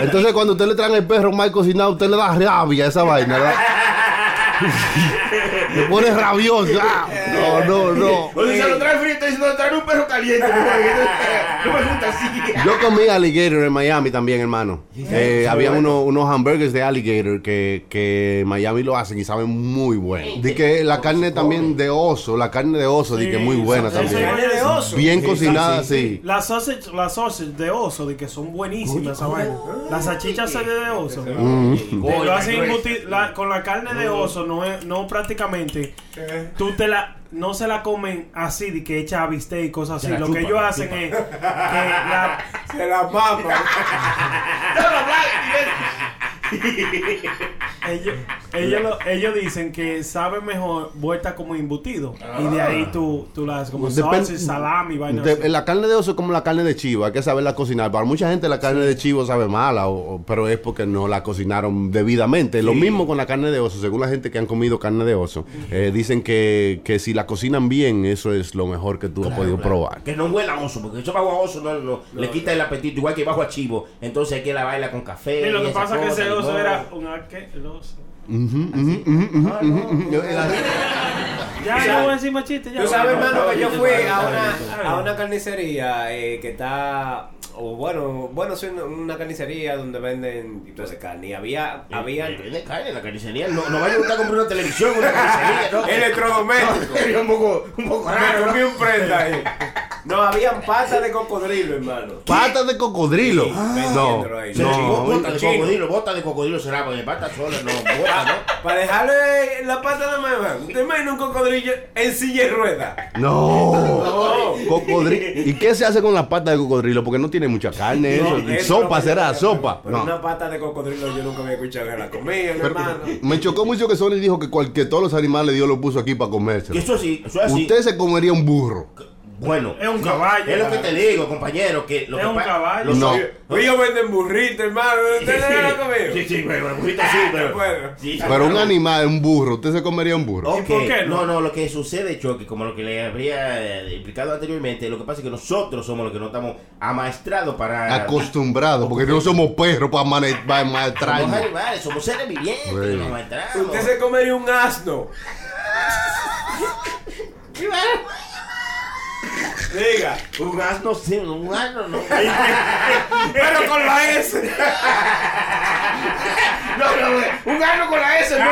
Entonces cuando usted le traen el perro mal cocinado, usted le da rabia a esa vaina, ¿verdad? Le pone rabioso. Ah, No, no, no. O se lo trae frito y se lo trae un perro caliente. Yo comí alligator en Miami también, hermano. Eh, había unos, unos hamburgers de alligator que, que en Miami lo hacen y saben muy bueno. De que la carne también de oso, la carne de oso, de que es muy buena también. Carne de oso. Bien cocinada, sí. Las sausage, las sausage de oso, de que son buenísimas esa vaina. Las salchichas de oso. Lo hacen con la carne de oso, no, es, no prácticamente. Tú te la. No se la comen así, de que echa bistec y cosas así. Lo que ellos hacen es que la, Se la mama. Ellos, ellos, lo- ellos dicen que sabe mejor vuelta como embutido. Y de ahí tú, tú la haces como Depende- salami, vaina De- así. la carne de oso es como la carne de chivo, hay que saberla cocinar. Para mucha gente la carne de chivo sabe mala, o- o- pero es porque no la cocinaron debidamente. Lo mismo con la carne de oso, según la gente que han comido carne de oso, eh, dicen que, que si la cocinan bien, eso es lo mejor que tú has podido probar. Que no huela a oso, porque eso bajo a oso no, no, le quita el apetito, igual que bajo a chivo. Entonces hay que la baila con café. Y lo que pasa es que ese oso era un arque, el oso. Ujú. Yo- la- Ya, ya voy a decir machiste. Ya Tú sabes, voy. hermano, que yo fui una, a una carnicería eh, que está. O bueno, bueno, es una, una carnicería donde venden entonces carne. Y había. había Eh, vende carne en la carnicería. No, no vaya a comprar una televisión, una carnicería, ¿no? electrodomésticos. No, un poco, un poco Me raro. ¿no? comí un prenda ahí. No, habían patas de cocodrilo, hermano. Patas de cocodrilo. Sí, no, ahí. no. bota de cocodrilo, bota de cocodrilo será, porque pata sola no, bota, ¿no? Para dejarle la pata de mamá. ¿Usted imagina un cocodrilo en silla de ruedas? No. Cocodrilo. ¿Y qué se hace con las patas de cocodrilo? Porque no tiene mucha carne. eso. No, eso sopa no- será, sopa. Pero No. una pata de cocodrilo yo nunca había escuchado que la comían, Pero hermano. me chocó mucho que Sony dijo que, cual- que todos los animales Dios los puso aquí para Que comérselo. eso sí, eso es así. Usted se comería un burro. Bueno, Es un caballo. Es lo que te digo, compañero, que lo Es que un caballo. No. Ellos venden burritos, hermano. ¿Usted no lo comido? Sí, sí, bueno, burrito sí, pero. Bueno. sí. Pero un animal, un burro, ¿usted se comería un burro? Por qué no? no? no, lo que sucede, Choque, como lo que le habría eh, explicado anteriormente, lo que pasa es que nosotros somos los que no estamos amaestrados para. Acostumbrado, porque no somos perros para, para Somos animales, somos seres vivientes, amaestramos. Usted se comería un asno. Diga. Un asno, sí, un asno, no. Pero con la S. No, no, güey, un asno con la S, no.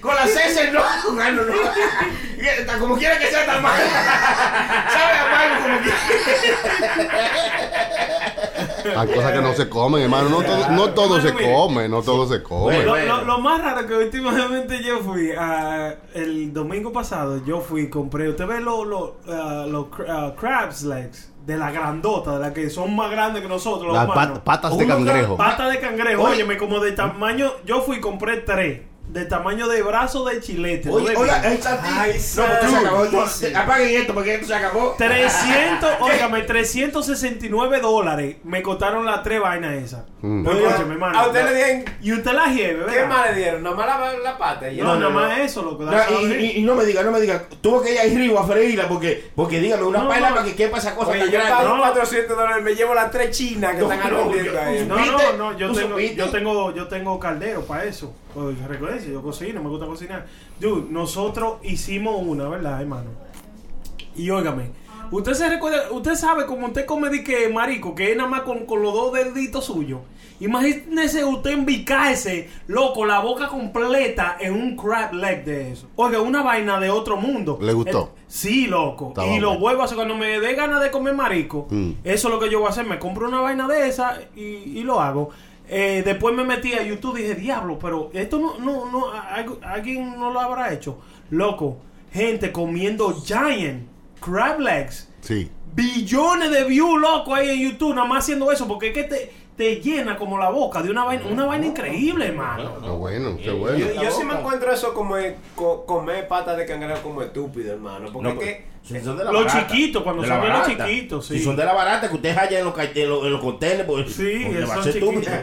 con las S, no. Un asno, no. Como quiera que sea tan malo. Sabe a malo como quiera. Hay cosas que no se comen, hermano. No todo, no todo se come, no todo se come. Lo, Bueno. lo- lo más raro que últimamente yo fui, ah, el domingo pasado, yo fui y compré, usted ve los los ah, los cr- ah, crabs legs, de la grandota, de la que son más grandes que nosotros, Las pat- patas de cangrejo. Pata de cangrejo, Oye. como de tamaño, yo fui y compré tres, de tamaño de brazo de chilete. no Oye, ahí está. Ay, No, esto se acabó. esto- Apaguen esto porque esto se acabó. 300, óigame, 369 dólares me costaron las tres vainas esas. Mm. Oye. A usted le dieron. Y usted la lleve, ¿Qué ¿verdad? más le dieron? Nada más la, la pata. y ya. No, No, nada no, más eso, loco. No, y, y- y no me diga, no me diga. Tuvo que ir a Río a freírla porque, porque dígame, una No, paila no. para que quepa esa cosa Oye, tan yo grande. pago No. 400 dólares, me llevo las tres chinas que No, están no, ardiendo yo- ahí. No, no, no, yo ¿Tú tengo, supiste? yo tengo, yo tengo caldero para eso. Pues, recuerden, yo cocino, me gusta cocinar. Dude, nosotros hicimos una, ¿verdad, hermano? Y óigame, usted se recuerda, usted sabe como usted come de que marico, que es nada más con, con los dos deditos suyos. Imagínese usted envicarse, loco, la boca completa en un crab leg de eso. Oiga, una vaina de otro mundo. ¿Le gustó? Eh, sí, loco. Y los bueno. huevos, así, cuando me dé ganas de comer marico, Mm. eso es lo que yo voy a hacer. Me compro una vaina de esa y, y lo hago. Eh, después me metí a YouTube y dije, diablo, pero esto no, no, no, alguien no lo habrá hecho. Loco, gente comiendo giant crab legs. Sí. Billones de views, loco, ahí en YouTube, nada más haciendo eso, porque es que te, te llena como la boca de una vaina, una vaina increíble, hermano. Qué bueno, qué bueno. Yo, yo sí me encuentro eso como co- comer patas de cangrejo como estúpido, hermano. Porque No, es que. Si son de la Los barata, chiquitos, cuando de son de los chiquitos, sí. Si son de la barata que usted haya en los, en los, en los contenedores, pues, Sí, pues, le va a son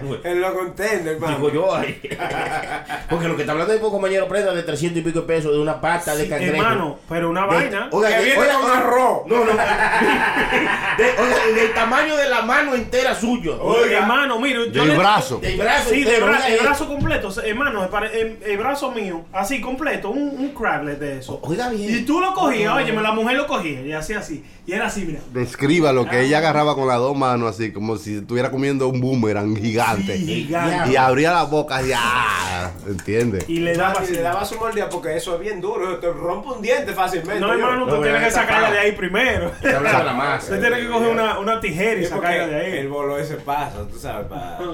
pues. En lo contento, hermano. Digo yo ahí. Porque lo que está hablando de compañero prenda de 300 y pico de pesos de una pata de cangrejo. Hermano, pero una De- vaina. Oiga, Que de- viene oiga, con arroz. No, no. De- oiga, del tamaño de la mano entera suyo. Oiga, hermano, mire, yo Del le- brazo. Del brazo Sí, oiga, el brazo completo, hermano, el, pare- el- el brazo mío, así completo, un, un crablet de eso. Oiga bien. Y tú lo cogías, oye, la mujer lo cogía y hacía así. Y era así, mira. Describa lo que ella agarraba con las dos manos así, como si estuviera comiendo un boomerang gigante. Sí, gigante. Y abría la boca y ya. ¿Entiendes? Y le daba Y le daba su mordida porque eso es bien duro. Te rompe un diente fácilmente. No, hermano, No, tú tienes que sacarla de ahí primero. De la masa. Usted tiene que coger una, una tijera y Sí, sacarla de ahí. El bolo ese pasa, tú sabes, para...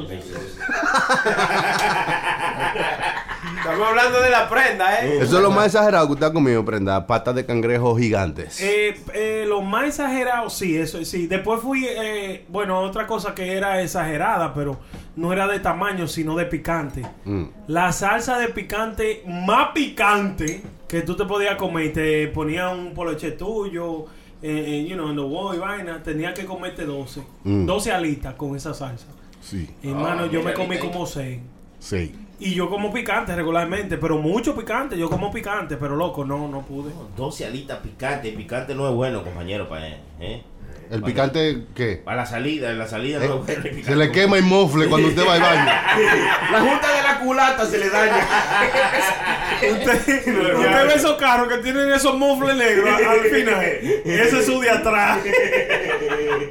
Estamos hablando de la prenda, ¿eh? Eso es lo más exagerado que usted ha comido, prenda. Patas de cangrejo gigantes. Eh, eh, lo más exagerado, sí, eso sí. Después fui, eh, bueno, otra cosa que era exagerada, pero no era de tamaño, sino de picante. Mm. La salsa de picante más picante que tú te podías comer, y te ponía un poloche tuyo, eh, eh, you know, en the wall y vaina, tenía que comerte 12. Mm. 12 alitas con esa salsa. Sí, Hermano, Ah, yo me comí como 6. sí. Y yo como picante regularmente, pero mucho picante. Yo como picante, pero loco, no, no pude. 12 alitas picantes. Picante no es bueno, compañero, para él. ¿eh? ¿El Para- picante qué? Para la salida, en la salida Eh, no es bueno. el picante. Se le quema el mofle cuando usted va al baño. La junta de la culata se le daña. Usted, usted ve esos carros que tienen esos mufles negros al al final. Ese es su de atrás.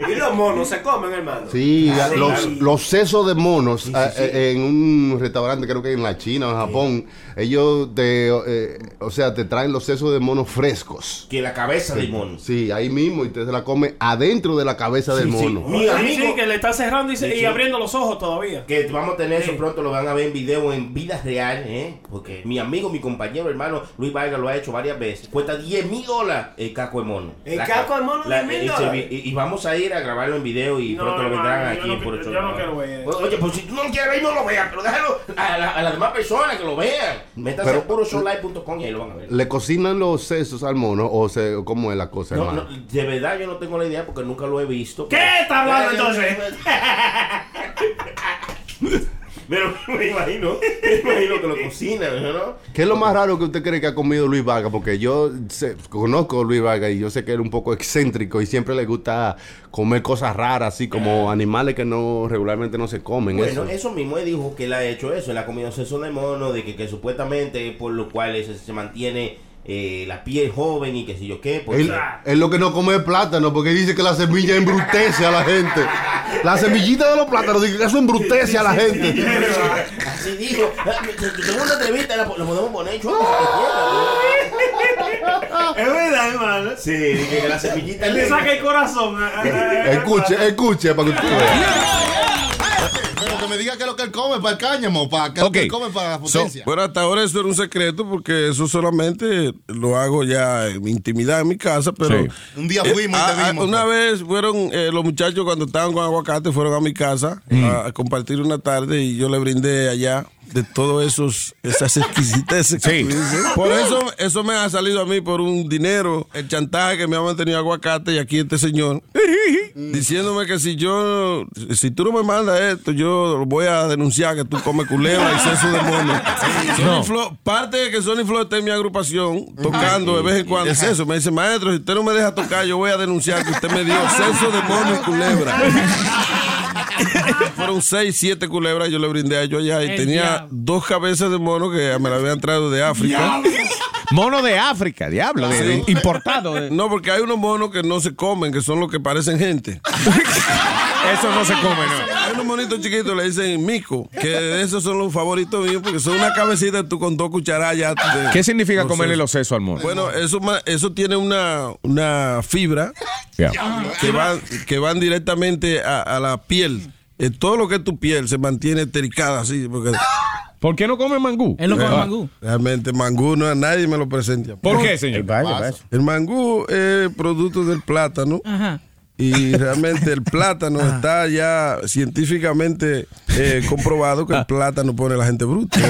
Y los monos se comen, hermano. Sí, los, los sesos de monos eh, eh, en un restaurante, creo que en la China o en Japón, ellos te, eh, o sea, te traen los sesos de monos frescos. Que la cabeza del mono. Sí, ahí mismo y usted se la come adentro de la cabeza del Sí, sí. mono. Mi Sí, amigo- sí, que le está cerrando y, se- Sí, y sí. abriendo los ojos todavía. Que vamos a tener eso pronto, lo van a ver en video en vida real, ¿eh? Porque mi amigo, mi compañero, hermano Luis Vargas lo ha hecho varias veces. Cuesta 10 mil dólares el caco de mono. ¿El La- caco de mono, la- 10.000 y se dólares? vi- Y, y vamos a ir a grabarlo en video y No, pronto lo vendrán aquí no quiero- Show. yo no quiero ver. Oye, pues si tú no quieres ir, no lo veas, pero déjalo a, la- a las demás personas que lo vean. Métanse Pero- a puroshowlive.com y ahí lo van a ver. ¿Le cocinan los sesos al mono o se, cómo es la cosa, No, hermano? no, de verdad yo no tengo la idea porque nunca lo he visto. ¿Qué está hablando entonces? Pero me imagino, me imagino que lo cocinan, ¿no? ¿Qué es lo más raro que usted cree que ha comido Luis Vargas? Porque yo sé- conozco a Luis Vargas y yo sé que él es un poco excéntrico y siempre le gusta comer cosas raras, así como animales que no regularmente no se comen. Bueno, eso. eso mismo él dijo que él ha hecho eso, él ha comido seso de mono, de que, que supuestamente por lo cual se, se mantiene eh, la piel joven y que sé yo qué. Pues, Él, él lo que no come es plátano porque dice que la semilla embrutece a la gente. La semillita de los plátanos dice que eso embrutece a la gente. Así dijo. Tengo una entrevista, la, la podemos poner Es verdad, hermano. Sí, dije que la semillita Él le saca el corazón. Escuche, escuche para que usted vea. Pero que me diga qué es lo que él come para el cáñamo, para qué es lo que él come para la So, potencia. bueno, hasta ahora eso era un secreto porque eso solamente lo hago ya en mi intimidad en mi casa, pero... Sí. Un día fuimos y a- te a- vimos, Una pues. vez fueron eh, los muchachos cuando estaban con aguacate, fueron a mi casa a, a compartir una tarde y yo le brindé allá de todos esos, esas exquisiteces que Sí. tú dices. Por eso, eso me ha salido a mí por un dinero, el chantaje que me ha mantenido aguacate y aquí este señor diciéndome que si yo, si tú no me mandas esto, yo voy a denunciar que tú comes culebra y seso de mono. Parte de que Sony Flow está en mi agrupación tocando de vez en cuando es eso. Me dice, maestro, si usted no me deja tocar, yo voy a denunciar que usted me dio seso de mono y culebra. Fueron seis, siete culebras, yo le brindé a ellos allá y El tenía diablo. dos cabezas de mono que me la habían traído de África. Mono de África, diablo, de- de- Sí. importado. de- No, porque hay unos monos que no se comen, que son los que parecen gente. Eso no se come, ¿no? Hay unos monitos chiquitos, le dicen mico, que esos son los favoritos míos porque son una cabecita tú con dos cucharadas ya. ¿Qué significa los comerle sesos. los sesos al mono? Bueno, eso, ma- eso tiene una, una fibra Ya. que van, que van directamente a, a la piel. Eh, todo lo que es tu piel se mantiene estericada así. Porque, ¿Por qué no come mangú? Él no come Ah, mangú. Realmente mangú no nadie me lo presenta. ¿Por qué, señor? El mangú es producto del plátano. Ajá. Y realmente el plátano está ya científicamente eh, comprobado que el plátano pone a la gente bruta.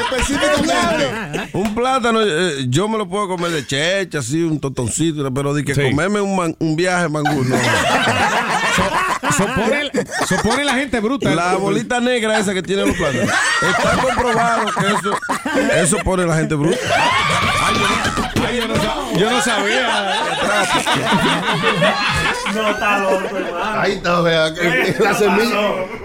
Específicamente. Un plátano, eh, yo me lo puedo comer de checha, así, un totoncito, pero de que Sí. comerme un, man- un viaje mangú, no. So pone, so pone la gente bruta. La bolita negra esa que tiene los plátanos. Está comprobado que eso, eso pone la gente bruta. Ay, yo, no, sab- yo no sabía. No está loco, hermano. Ahí está, vea, la semilla.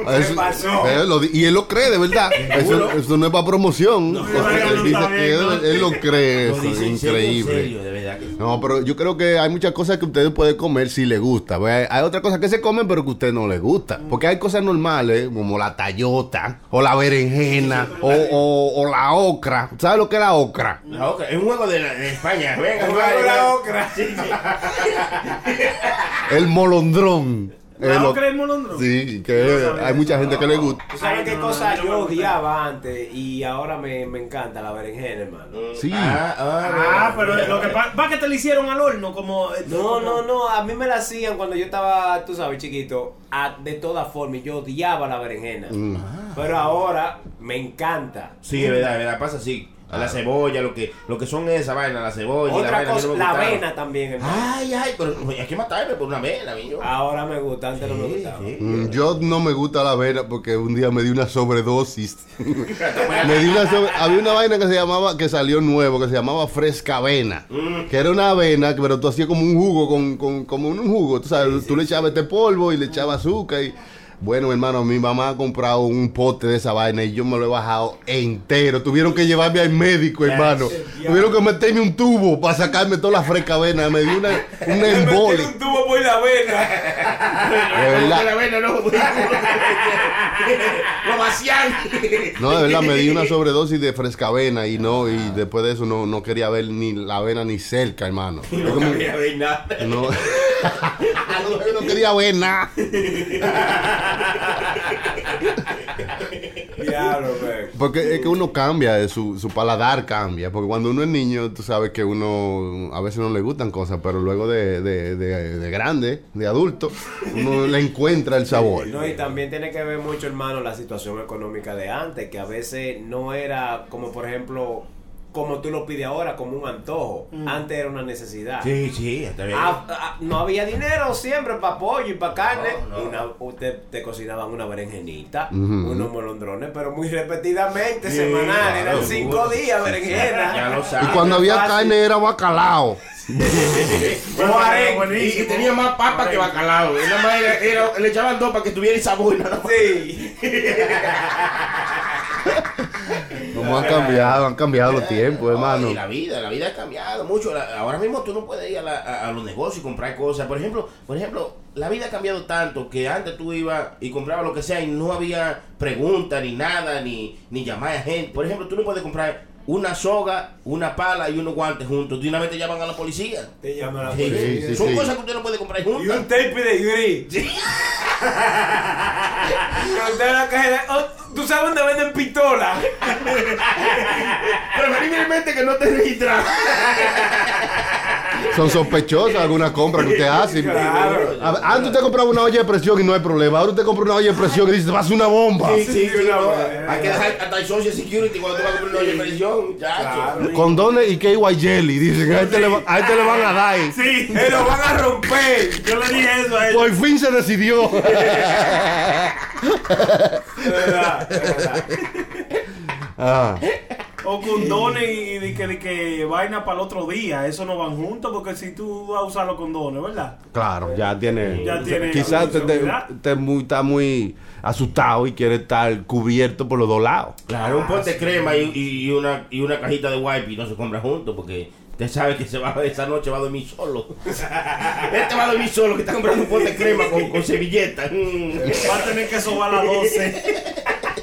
¿Qué Eso- pasó? eh, y él lo cree, de verdad. Eso, eso no es para promoción. No, él, dice él, él lo cree. Lo Eso es increíble. serio, de verdad que sí. No, pero yo creo que hay muchas cosas que ustedes pueden comer si les gusta. Hay, hay otras cosas que se comen, pero que a usted no les gusta. Porque hay cosas normales, como la tallota, o la berenjena, o, o- o la ocra. ¿Sabes lo que es la ocra? La ocra, es un juego de, la- de España. Venga, juego de la ocra. Sí, sí. El molondrón. ¿La Eh, lo- ocra es el molondrón? Sí, que hay mucha gente que le gusta. ¿Tú sabes qué no, cosa yo odiaba antes y ahora me, me encanta la berenjena, hermano? Sí. Ah, ah, Ah, pero lo que pasa va que te lo hicieron al horno como... No, no, no, a mí me la hacían cuando yo estaba, tú sabes, chiquito, a- de todas formas, yo odiaba la berenjena. Mm. Pero ahora me encanta. Sí, es verdad, es verdad, pasa así. A la cebolla, lo que, lo que son esa vaina, la cebolla. y la, Otra vaina, cosa, no la avena también, hermano. Ay, ay, pero hay que matarme por una avena, amigo. Ahora me gusta, antes no me Sí, gustaba. sí. Mm, Yo no me gusta la avena porque un día me di una sobredosis. me di una sobre- Había una vaina que se llamaba, que salió nuevo, que se llamaba fresca avena. Que era una avena, pero tú hacías como un jugo, con, con- como un jugo. Tú sabes, tú le echabas este polvo y le echabas azúcar y Bueno, hermano, mi mamá ha comprado un pote de esa vaina y yo me lo he bajado entero. Tuvieron que llevarme al médico, hermano. Tuvieron que meterme un tubo para sacarme toda la fresca vena. Me dio una, un Le embole. metí un tubo por la vena. De verdad. La vena, no. Lo vacían. No, de verdad, me di una sobredosis de frescavena y no, y después de eso no, no quería ver ni la vena ni cerca, hermano. No quería ver nada. No, no, no quería ver nada. Porque es que uno cambia, su, su paladar cambia. Porque cuando uno es niño, tú sabes que uno a veces no le gustan cosas, pero luego de, de, de- de grande, de adulto, uno le encuentra el sabor. No, y también tiene que ver mucho, hermano, la situación económica de antes, que a veces no era como, por ejemplo, como tú lo pides ahora, como un antojo. Antes era una necesidad. Sí, sí, está bien. Ah, ah, no había dinero siempre para pollo y para carne. No, no. Una- usted te cocinaban una berenjenita, Ujú. unos molondrones, pero muy repetidamente, Sí, semanal. claro, Eran cinco días Ya berenjena. lo Y sabes. cuando había fácil. carne era bacalao. O arenque. Y, y tenía más papa que bacalao. Era- era- le echaban dos para que tuviera el sabor. Nada más. Sí. Han cambiado, han cambiado los tiempos, No, hermano. y la vida, la vida ha cambiado mucho. Ahora mismo tú no puedes ir a, la- a- a los negocios y comprar cosas. Por ejemplo, por ejemplo, la vida ha cambiado tanto que antes tú ibas y comprabas lo que sea y no había preguntas ni nada, ni, ni llamar a gente. Por ejemplo, tú no puedes comprar una soga, una pala y unos guantes juntos. De una vez te llaman a la policía. Te llaman a la policía. sí, Son sí. cosas que usted no puede comprar Y juntas. un tape de a la cajera, "Oh, ¿tú sabes dónde venden pistola? Preferiblemente que no te registras. Son sospechosas algunas compras que usted hace. Claro. Antes usted compraba una olla de presión y no hay problema. Ahora usted compra una olla de presión y dice, va a una bomba. Sí, sí, sí, una buena. Hay que dejar hasta el social security cuando tú vas a comprar una olla de presión, muchacho. Claro. Condones y KY Jelly. Dicen, a este, le, va- a este le van a dar. Sí, ¡Eh, lo van a romper! yo le dije eso a él. Por fin se decidió. De verdad, de verdad. Ah, O condones y de que, de que vaina para el otro día. Eso no van juntos porque si tú vas a usar los condones, ¿verdad? claro, ya tiene. Ya tiene quizás te, te- seguridad. te muy- está muy asustado y quiere estar cubierto por los dos lados. Claro, un pote de crema y, y- y una, y una cajita de wipe y no se compra juntos porque usted sabe que se va, esa noche va a dormir solo. este va a dormir solo, que está comprando un pote de crema con, con servilleta. Va a tener que sobar a las 12.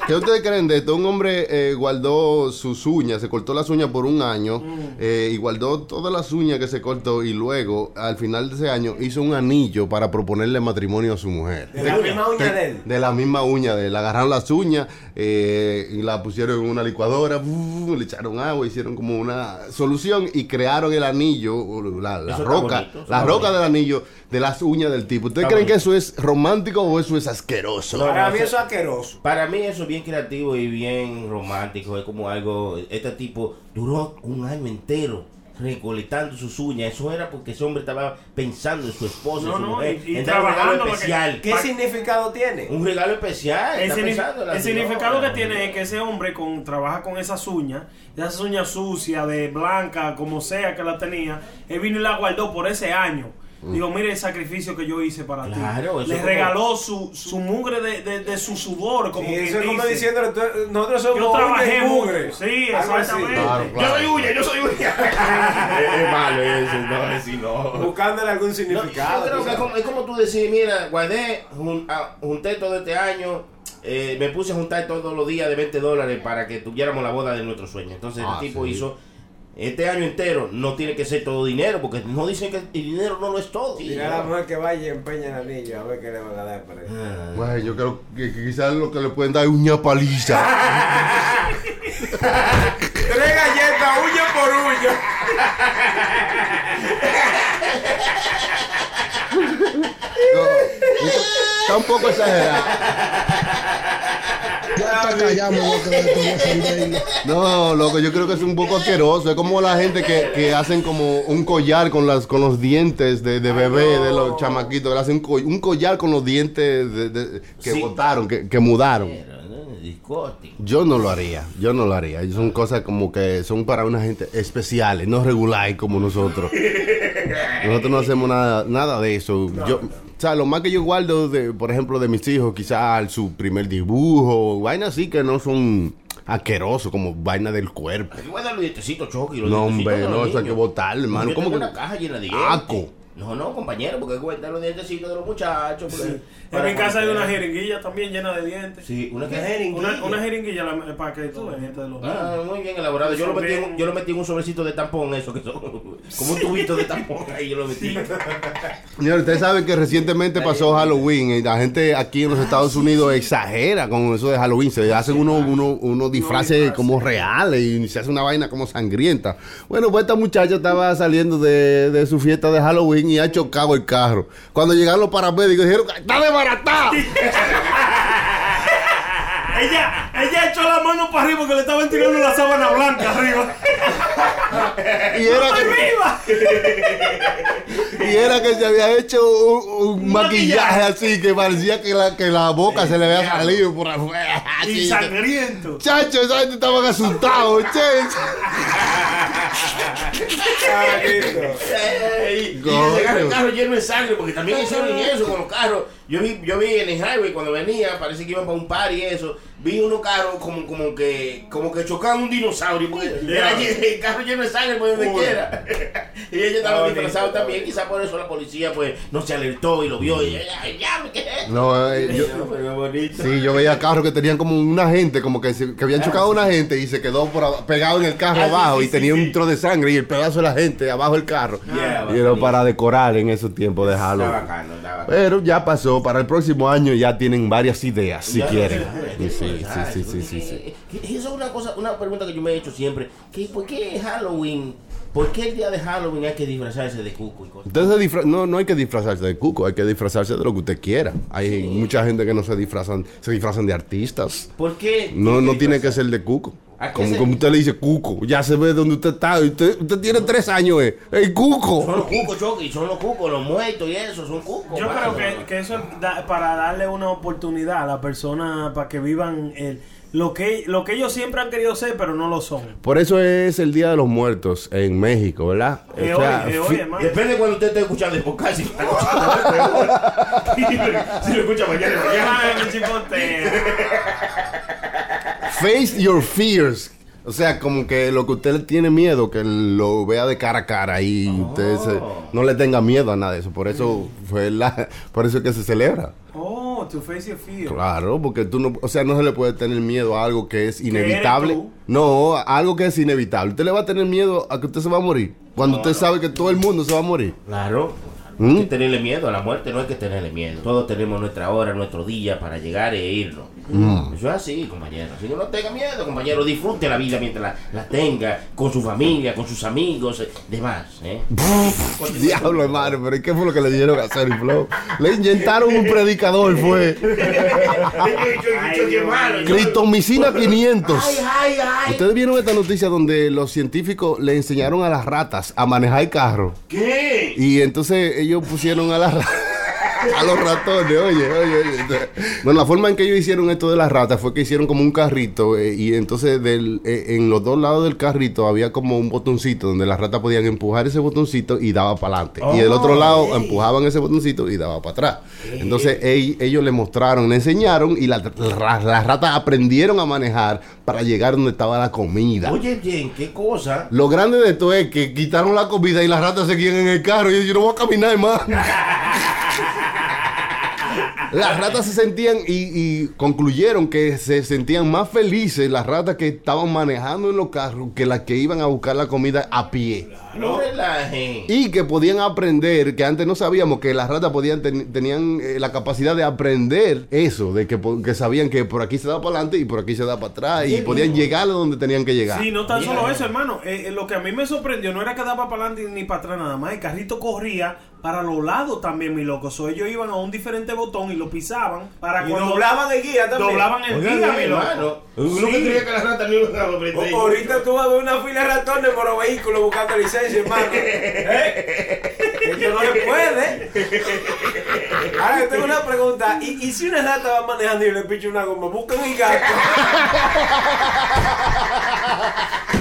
¿Qué ustedes creen de esto? Un hombre eh, guardó sus uñas, se cortó las uñas por un año eh, y guardó todas las uñas que se cortó y luego, al final de ese año, hizo un anillo para proponerle matrimonio a su mujer. De la misma uña de él. De la misma uña de él. Agarraron las uñas eh, y la pusieron en una licuadora, le echaron agua, hicieron como una solución y crearon el anillo, la, roca, bonito, la roca bonito. del anillo de las uñas del tipo. ¿Ustedes Está creen que eso es romántico o eso es asqueroso? No, Para no, mí eso es asqueroso. Para mí eso es bien creativo y bien romántico. Es como algo, este tipo duró un año entero recolectando sus uñas. Eso era porque ese hombre estaba pensando en su esposa, No, en su no, mujer. y- y en un regalo que- especial. ¿Qué significado tiene? Un regalo especial. El, está signif- pensando en la el significado que tiene es que ese hombre con, trabaja con esas uñas, esas uñas sucias, de blanca, como sea que la tenía, él vino y la guardó por ese año. Digo, mire el sacrificio que yo hice para Claro, ti. eso Le como- regaló su, su mugre de, de, de su sudor, como Sí, que eso es como diciendo, nosotros somos Yo trabajé mugre. Sí, exactamente. Claro, Yo claro. soy uña, yo soy uña. es, es malo eso, no, así no. Buscándole algún No, significado. yo creo que es como, es como tú decir, mira, guardé, jun- ah, junté todo este año, eh, me puse a juntar todos los días de 20 dólares para que tuviéramos la boda de nuestro sueño. Entonces Ah, el tipo sí. hizo, este año entero no tiene que ser todo dinero, porque no dicen que el dinero no lo es todo. Dile a la mujer que vaya y empeña el anillo a ver qué le van a dar para eso. Ah. Bueno, yo creo que, que quizás lo que le pueden dar es uña paliza. Tres galletas, uña por uña. No, está un poco exagerado. Ya está callado, me voy a quedar con defenderlo. No, loco, yo creo que es un poco asqueroso. Es como la gente que, que hacen como un collar con las con los dientes de, de bebé, de los chamaquitos. Que le hacen un, co- un collar con los dientes de- de- que Sí. botaron, que, que mudaron. Pero, ¿no? Discote. Yo no lo haría, yo no lo haría. Son cosas como que son para una gente especiales, no regulares como nosotros. Nosotros no hacemos nada, nada de eso. yo, sea, lo más que yo guardo, de, por ejemplo, de mis hijos, quizás su primer dibujo, vainas así que no son asquerosos, como vaina del cuerpo. Los dientecitos, Chucky. los No, hombre, no, eso hay que botarlo, hermano. Yo ¿Cómo que? una caja llena de dientes. Aco. No, no, compañero, porque hay que guardar los dientecitos de los muchachos. porque- En mi casa hay una jeringuilla también llena de dientes. Sí, una que Una, una jeringuilla la- para que tú gente de los Ah, muy bien elaborado. Yo lo, metí en, un- yo lo metí en un sobrecito de tampón, eso que son como un tubito de tampón. Ahí yo lo metí. Señor, usted sabe que recientemente pasó Halloween y la gente aquí en los Estados Unidos exagera con eso de Halloween. Se hacen unos uno, unos disfraces como reales y se hace una vaina como sangrienta. Bueno, pues esta muchacha estaba saliendo de, de su fiesta de Halloween y ha chocado el carro. Cuando llegaron los paramédicos dijeron, ¡está desbaratada! Ella, ella echó la mano para arriba porque le estaban tirando la sábana blanca arriba. Y era ¡Estoy que- viva! Y era que se había hecho un, un maquillaje así que parecía que la, que la boca se le había salido por afuera. Y así. sangriento. Chacho, esa gente estaban asustados, che. Y llegaron el carro lleno de sangre, porque también hicieron eso con los carros. Yo vi, yo vi en el highway cuando venía, parece que iban para un par y eso. Vi unos carros como, como que como que chocaban un dinosaurio, porque era lle- el carro lleno de sangre por donde Uy. quiera. y ellos estaban disfrazados también, quizás por eso la policía pues no se alertó y lo vio. Y ya, ya, ¿qué es esto? No, eh, yo, No, pero bonito. sí, yo veía carros que tenían como una gente, como que, se- que habían chocado a una gente y se quedó por pegado en el carro Ah, abajo sí, y sí, tenía sí. un tro de sangre y el pedazo de la gente abajo del carro. Yeah, y era para decorar en esos tiempos de Está Halloween. bacano, está bacano. Pero ya pasó, para el próximo año ya tienen varias ideas, si Ya, quieren. Sí, sí, sí, sí, sí, que Eso es una cosa, una pregunta que yo me he hecho siempre. ¿Por qué Halloween? ¿Por qué el día de Halloween hay que disfrazarse de cuco y cosas? Entonces disfra- no, no hay que disfrazarse de cuco, hay que disfrazarse de lo que usted quiera. Hay mucha gente que no se disfrazan, se disfrazan de artistas. ¿Por qué? No, no tiene que ser de cuco. ¿A qué Como, se- como usted le dice cuco, ya se ve donde usted está. Usted, usted tiene tres años, eh. ¡El Son cuco! los cucos, Chucky, son los cucos, los muertos y eso, son cucos. Yo creo que, que eso es da- para darle una oportunidad a la persona para que vivan el, lo, que, lo que ellos siempre han querido ser, pero no lo son. Por eso es el Día de los Muertos en México, ¿verdad? Eh, O sea, hoy, eh, hermano. Depende de cuando usted esté escuchando el podcast. Si lo escucha mañana, mañana. Face your fears. O sea, como que lo que usted le tiene miedo, que lo vea de cara a cara y usted se- no le tenga miedo a nada de eso. Por eso fue la, por eso es que se celebra. Oh, to face your fear. Claro, porque tú no, o sea, no se le puede tener miedo a algo que es inevitable. tú? No, a algo que es inevitable. Usted le va a tener miedo a que usted se va a morir. Cuando usted sabe que todo el mundo se va a morir. Claro. ¿Mm? Hay que tenerle miedo a la muerte, no hay que tenerle miedo. Todos tenemos nuestra hora, nuestro día para llegar e irnos. Mm. Eso es así, compañero. Así que no tenga miedo, compañero. Disfrute la vida mientras la, la tenga, con su familia, con sus amigos, eh, demás. ¿eh? Diablo, hermano, pero ¿y ¿qué fue lo que le dieron a hacer Flow? Le inyectaron un predicador, fue. Clitomicina 500. Ay, ay, ay. Ustedes vieron esta noticia donde los científicos le enseñaron a las ratas a manejar el carro. ¿Qué? Y entonces ellos pusieron a las ra- a los ratones, oye, oye, oye. Bueno, la forma en que ellos hicieron esto de las ratas fue que hicieron como un carrito eh, y entonces del, eh, en los dos lados del carrito había como un botoncito donde las ratas podían empujar ese botoncito y daba para adelante. y del otro lado empujaban ese botoncito y daba para atrás. Entonces ell- ellos le mostraron, le enseñaron y la- la- las ratas aprendieron a manejar para llegar donde estaba la comida. Oye, bien, qué cosa. Lo grande de esto es que quitaron la comida y las ratas seguían en el carro y yo no voy a caminar más. Las ratas se sentían y, y concluyeron que se sentían más felices las ratas que estaban manejando en los carros que las que iban a buscar la comida a pie. No relajen. Y que podían aprender, que antes no sabíamos que las ratas podían ten- tenían eh, la capacidad de aprender eso, de que sabían que por aquí se da para adelante y por aquí se da para atrás y podían llegar a donde tenían que llegar. Sí, no tan solo eso, hermano. Eh, eh, lo que a mí me sorprendió no era que daba para adelante ni para atrás nada más. El carrito corría para los lados también, mi loco. So, ellos iban a un diferente botón y lo pisaban para Y cuando doblaban el guía también. doblaban el guía, mi loco. Uno que Sí. creía que las ratas no iban a aprender. O- ahorita tú vas a ver una fila de ratones por los vehículos buscando licencia, hermano. ¿Eh? Eso no se puede. Ahora yo tengo una pregunta. ¿Y, y si una rata va manejando y le picha una goma? Buscan el gato.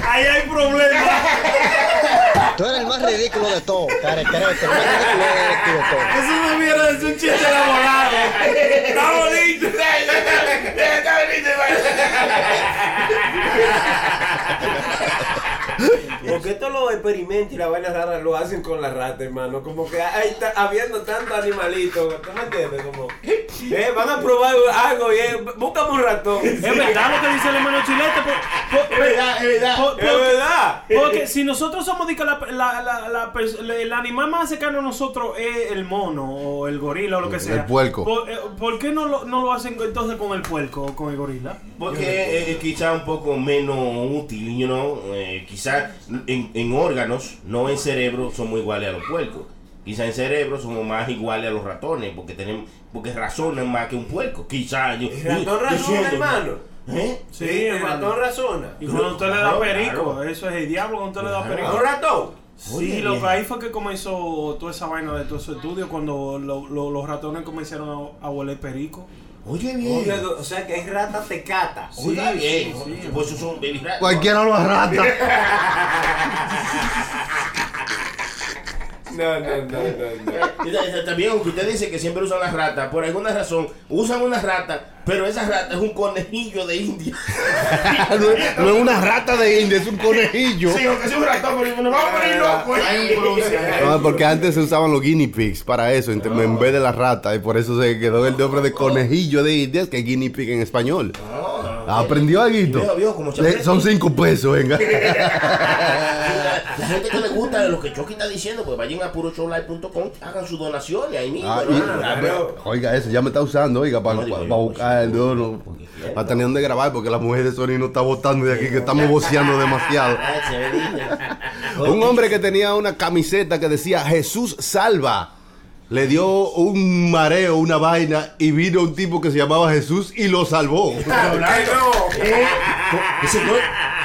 Ahí hay problemas. Tú eres el más ridículo de todo. Care, care, el más ridículo de, de todo. Eso no mierda es un chiste elaborado. Está bonito. Porque todos los experimentos y la vaina rara lo hacen con la rata, hermano. Como que hay ta- habiendo tantos animalitos. ¿Tú me entiendes? Como, eh, van a probar algo y eh, búscame un ratón. Es verdad lo que dice el hermano Chilete. por- por- Es verdad, es verdad. por- Es porque- verdad. Porque si nosotros somos de que la, la, la, la pers- el animal más cercano a nosotros es el mono o el gorila o lo que sea. El puerco. ¿Por, eh, por qué no lo, no lo hacen entonces con el puerco o con el gorila? Porque es quizá un poco menos útil, you know? Eh, quizá en, en órganos, no en cerebro, somos iguales a los puercos. Quizá en cerebro somos más iguales a los ratones, porque tenemos, porque razonan más que un puerco. Quizá yo. El ratón yo razona, siento- hermano. ¿Eh? Sí, el ratón razona. Y cuando usted le da perico, claro. eso es el diablo cuando usted le da perico. ¿Un ratón? Sí, Oye, lo que ahí fue que comenzó toda esa vaina de todo ese estudio cuando lo- lo- los ratones comenzaron a, a hueler perico. Oye, bien. Oye, o sea que hay rata tecata. Sí, bien. sí. Pues esos son baby rats. Cualquiera lo arrastra. No, no, no, no, no. También, aunque usted dice que siempre usan las ratas, por alguna razón usan una rata, pero esa rata es un conejillo de India. no, es- no es una rata de India, es un conejillo. Sí, aunque sea un ratón, pero nos vamos a poner. Hay un cruce. No, porque antes se usaban los guinea pigs para eso, ent- en vez de la rata, y por eso se quedó el nombre de conejillo de Indias, que es guinea pig en español. ¿Aprendió algo? Son cinco pesos, venga. La, la gente que le gusta lo que Chucky está diciendo, pues vayan a puroshowlive.com, hagan su donación y ahí mismo. Ah, y-. Oiga, eso ya me está usando, oiga, para, No, yo, buscar el dono, para tener donde grabar, porque la mujer de Sony no está votando de aquí, que estamos voceando demasiado. Ah. Un hombre que tenía una camiseta que decía Jesús salva. Le dio un mareo, una vaina, y vino un tipo que se llamaba Jesús y lo salvó. Ese no-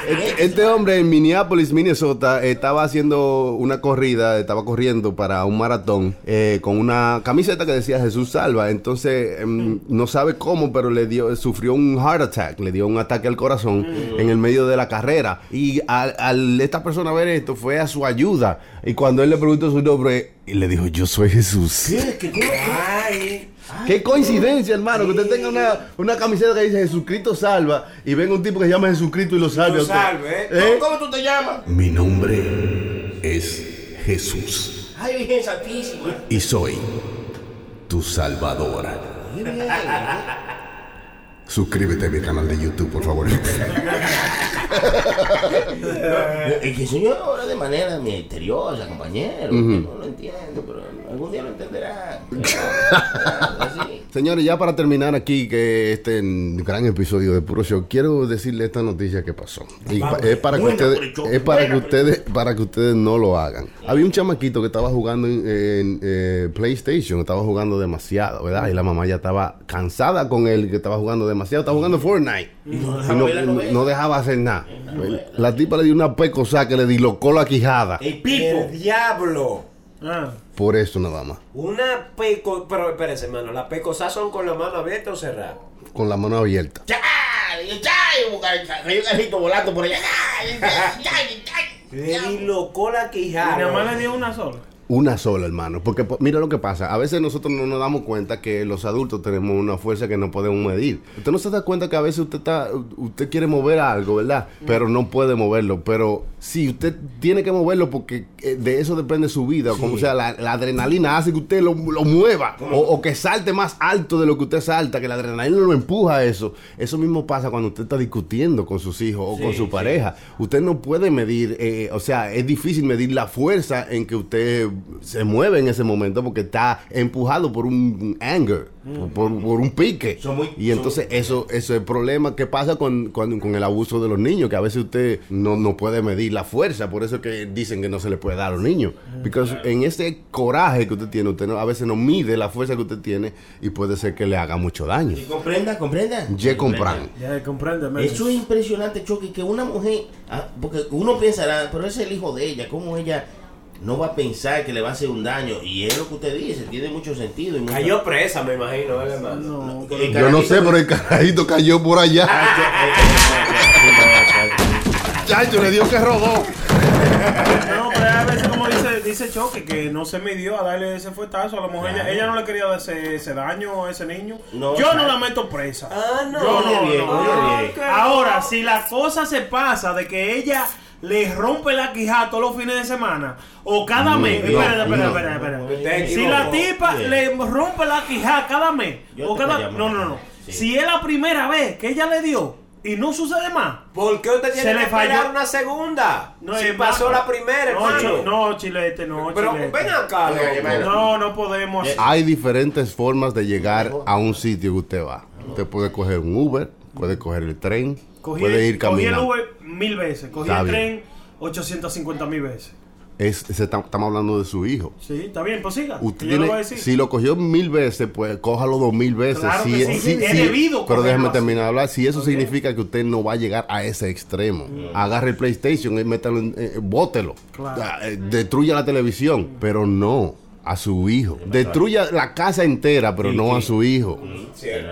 Este, este hombre en Minneapolis, Minnesota, estaba haciendo una corrida, estaba corriendo para un maratón eh, con una camiseta que decía Jesús salva. Entonces, em, no sabe cómo, pero le dio, sufrió un heart attack, le dio un ataque al corazón en el medio de la carrera. Y al, al esta persona ver esto, fue a su ayuda. Y cuando él le preguntó su nombre, y le dijo, yo soy Jesús. ¿Qué? ¿Qué? ¿Qué? Qué coincidencia, hermano, que usted tenga una, una camiseta que dice Jesucristo salva y venga un tipo que se llama Jesucristo y lo salve. Lo salve, ¿eh? ¿Eh? ¿Cómo tú te llamas? Mi nombre es Jesús Ay, Virgen Santísima. y soy tu salvador. Qué bien. Suscríbete a mi canal de YouTube, por favor. El que el Señor ahora de manera misteriosa, compañero. Yo No lo entiendo, pero algún día lo entenderá. Señores, ya para terminar aquí, que este gran episodio de Puro Show, quiero decirle esta noticia que pasó. Y pa- es para que ustedes, es para que ustedes, para que ustedes no lo hagan. Había un chamaquito que estaba jugando en, en, eh, PlayStation, estaba jugando demasiado, ¿verdad? Y la mamá ya estaba cansada con él, que estaba jugando demasiado, estaba jugando Fortnite. Y no dejaba hacer nada. La tipa le dio una pecosa que le dilocó la quijada. El pipo. el diablo. Ah, Por eso nada más. Una peco. Pero espérense, hermano. ¿Las pecosas son con la mano abierta o cerrada? Con la mano abierta. ¡Ya! Cayó un carrito volando por allá. Le dilocó la y nada más quijada. le dio una sola. Una sola, hermano. Porque po- mira lo que pasa. A veces nosotros no nos damos cuenta que los adultos tenemos una fuerza que no podemos medir. Usted no se da cuenta que a veces usted está, usted quiere mover algo, ¿verdad? Pero no puede moverlo. Pero sí, usted tiene que moverlo porque eh, de eso depende su vida. Como sea, la, la adrenalina hace que usted lo, lo mueva. O, o que salte más alto de lo que usted salta, que la adrenalina lo empuja a eso. Eso mismo pasa cuando usted está discutiendo con sus hijos o con su pareja. Usted no puede medir, eh, o sea, es difícil medir la fuerza en que usted se mueve en ese momento porque está empujado por un anger, por, por un pique. Muy- y entonces eso, eso es el problema que pasa con, con, con el abuso de los niños, que a veces usted no, no puede medir la fuerza, por eso es que dicen que no se le puede dar a los niños. Porque en ese coraje que usted tiene, usted no- a veces no mide la fuerza que usted tiene y puede ser que le haga mucho daño. Y comprenda, comprenda. Ye compran. Ya comprende, men. Eso es impresionante, Chucky, que una mujer, ah, porque uno pensará, pero es el hijo de ella, ¿cómo ella no va a pensar que le va a hacer un daño? Y es lo que usted dice, tiene mucho sentido. Y mucho- Cayó presa, me imagino, ¿verdad, hermano? No. El Yo no sé, pero el carajito cayó por allá. Chacho, le dio que rodó. No, pero a veces como dice dice, Choque que no se midió a darle ese fuetazo. A lo mejor ella, ella no le quería dar ese, ese daño a ese niño. No, Yo no la meto presa. Ah, no. Yo no, bien, no. bien. Ahora, si la cosa se pasa de que ella le rompe la quijada todos los fines de semana o cada No, mes, no, espera, espera, no. espera, espera. Usted Si la tipa le rompe la quijada cada mes Yo o cada no, no, no. Sí. Si es la primera vez que ella le dio y no sucede más. ¿Por qué usted Se tiene le que esperar falló. una segunda? No, si pasó la primera, no, hermano. chi- no, chilete, no, Pero chilete. ven acá, hermano. No, no podemos. Hay diferentes formas de llegar a un sitio que usted va. Usted puede coger un Uber, puede coger el tren, Cogí, puede ir cogí el caminando. Uber mil veces, cogí Está el bien. tren 850 mil veces. Es, se está- estamos hablando de su hijo. Sí, está bien, pues siga. Usted que yo tiene- lo voy a decir. si lo cogió mil veces, pues cójalo dos mil veces. Claro Si que sí, si- es si- debido pero cogerlo así. terminar de hablar. Si eso significa que usted no va a llegar a ese extremo, agarre el PlayStation y métalo, en, eh, bótelo. Claro. Ah, eh, destruya la televisión, pero no a su hijo. Destruya la casa entera, pero no a su hijo.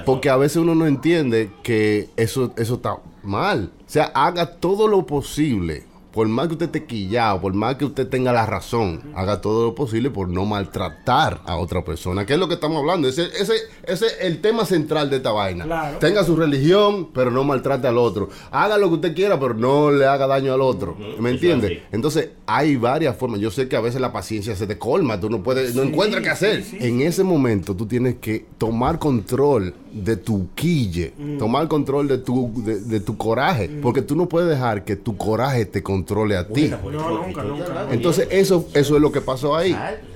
Porque a veces uno no entiende que eso, eso está mal. O sea, haga todo lo posible. Por más que usted esté quillado, por más que usted tenga la razón, haga todo lo posible por no maltratar a otra persona. Que es lo que estamos hablando. Ese ese, ese es el tema central de esta vaina. Claro. Tenga su religión, pero no maltrate al otro. Haga lo que usted quiera, pero no le haga daño al otro. ¿Me entiende? Entonces, hay varias formas. Yo sé que a veces la paciencia se te colma, tú no puedes, no Sí, encuentras qué hacer. sí, sí. En ese momento tú tienes que tomar control de tu quille, Mm. tomar control de tu, de, de tu coraje, porque tú no puedes dejar que tu coraje te controle a ti. No, nunca, nunca. Entonces eso, eso es lo que pasó ahí.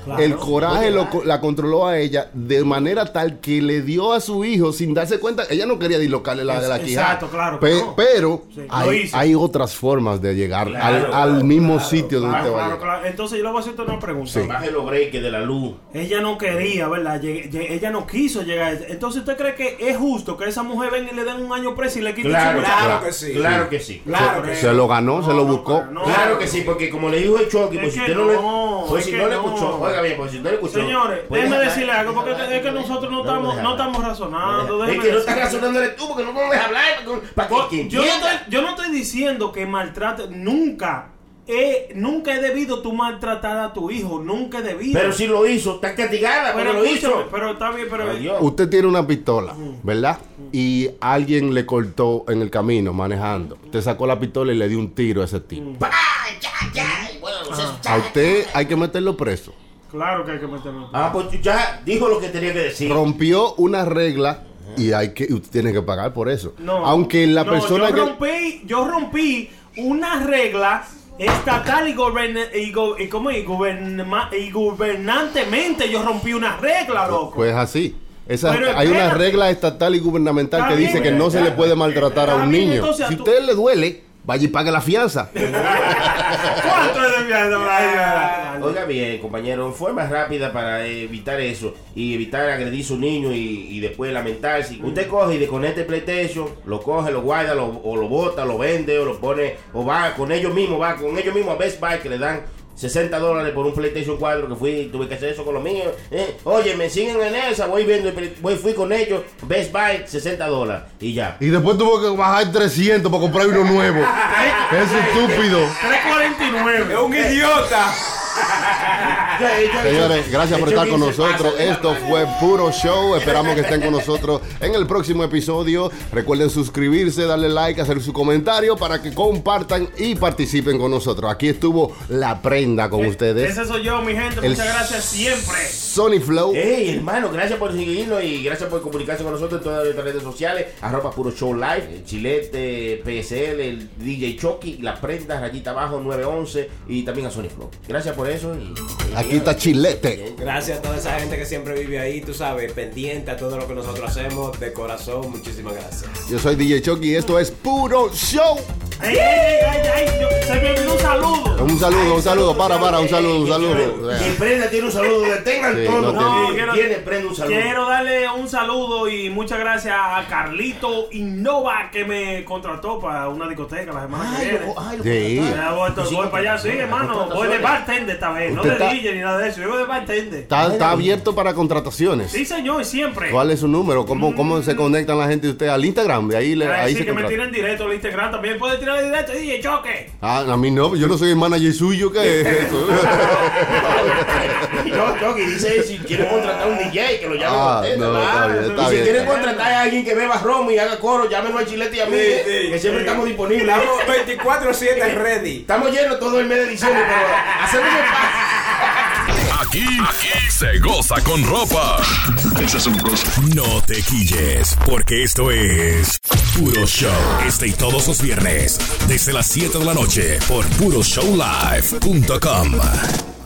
Claro. El coraje lo la controló a ella de manera tal que le dio a su hijo sin darse cuenta. Ella no quería dislocarle la de la quijada. exacto, claro que Pe- no. Pero Sí, hay, hay otras formas de llegar Claro, al, al mismo sitio donde Claro, te va a claro, llegar. claro. Entonces yo le voy a hacer una pregunta. Sí. Baje los breaks de la luz. Ella no quería, ¿verdad? Ella no quiso llegar. Entonces, ¿usted cree que es justo que esa mujer venga y le den un año preso y le quite Claro, su Claro que sí. Claro que sí. Claro que sí. Se lo ganó, se lo buscó. no. Claro que sí, porque como le dijo el Chucky, Es pues si que usted no, le, no, pues es si que no le no. escuchó, oiga bien, si usted le escuchó. Señores, pues déjeme decirle algo, porque es que nosotros no estamos, no estamos razonando. Es que no estás razonando tú porque no deja hablar Yo no, estoy, yo no estoy diciendo que maltrate, nunca, he, nunca he debido tú maltratar a tu hijo, nunca he debido. Pero si lo hizo, está castigada, pero, lo hizo. pero está bien, pero Ay. Usted tiene una pistola, ¿verdad? Y alguien le cortó en el camino manejando. Usted sacó la pistola y le dio un tiro a ese tipo. ¡Ay, ya, ya! Y Bueno, no sé, A usted hay que meterlo preso. Claro que hay que meterlo. Ah, pues ya dijo lo que tenía que decir. Rompió una regla y hay que usted tiene que pagar por eso. No, Aunque la no, persona yo que rompí, yo rompí una regla estatal y, goberna- y, go- y, ¿cómo? Y gobernama- y gubernantemente yo rompí una regla, loco. pues así. Esa, Pero hay una espérate. regla estatal y gubernamental Está que dice que no se le puede maltratar a un bien, niño. entonces, si a tú- usted le duele, vaya y pague la fianza. ¿Cuánto es de fianza, Brian? Oiga bien, compañero, forma rápida para evitar eso y evitar agredir a su niño y, y después lamentarse. Usted coge y desconecta el PlayStation, lo coge, lo guarda, lo- o lo bota, lo vende, o lo pone, o va con ellos mismos, va con ellos mismos a Best Buy que le dan 60 dólares por un PlayStation 4 que fui, tuve que hacer eso con los míos. Eh, Oye, me siguen en esa, voy viendo, voy, fui con ellos, Best Buy, 60 dólares y ya. y después tuvo que bajar 300 para comprar uno nuevo. es estúpido. 349. Es un idiota. Señores, gracias por estar con nosotros. Esto fue puro show. Esperamos que estén con nosotros en el próximo episodio. Recuerden suscribirse, darle like, hacer su comentario para que compartan y participen con nosotros. Aquí estuvo la prenda con ustedes. Ese soy yo, mi gente. El- Muchas gracias siempre. Sony Flow. Hey, hermano, gracias por seguirnos y gracias por comunicarse con nosotros en todas nuestras redes sociales. Arroba Puro Show Live, el Chilete, PSL, el DJ Chucky, la prenda, rayita abajo, 911 y también a Sony Flow. Gracias por eso. Y, Aquí Chilete. Gracias a toda esa gente que siempre vive ahí, tú sabes, pendiente a todo lo que nosotros hacemos de corazón. Muchísimas gracias. Yo soy DJ Chucky y esto es puro show. Ey, ey, ey, ay, ay, yo- se me olvidó un saludo. Un saludo, un saludo. Para, para, un saludo, un saludo. Y prenda tiene un saludo, detengan Sí, todo. no No, tiene, quiero, tiene prenda un saludo. quiero darle un saludo y muchas gracias a Carlito Innova que me contrató para una discoteca la semana que Ay, viene. lo- ay, lo Sí. voy, voy para allá, sí, hermano. Voy de bartender esta vez, no de DJ ni nada de eso. Yo voy de bartender. Está, está abierto para contrataciones. Sí, señor, siempre. ¿Cuál es su número? ¿Cómo, cómo se conectan la gente de usted al Instagram? De ahí, le, Ay, ahí sí, se que me contrata. tiren directo al Instagram. También puede tirar directo y dije, choque. Ah, a mí no, yo no soy el manager suyo, ¿qué es eso? No, Chucky, dice si quieren contratar un DJ que lo llamen Ah, a usted, no, ¿verdad? está bien, está y si bien. quieren contratar a alguien que beba romo y haga coro, llámenos a Chilete y a mí, Sí, eh, sí, que siempre sí. estamos disponibles. Estamos 24-7 ready. Estamos llenos todo el mes de diciembre, pero hacemos espacio. Aquí, aquí se goza con ropa. No te quilles, porque esto es Puro Show. Este y todos los viernes, desde las 7 de la noche, por puroshowlive.com.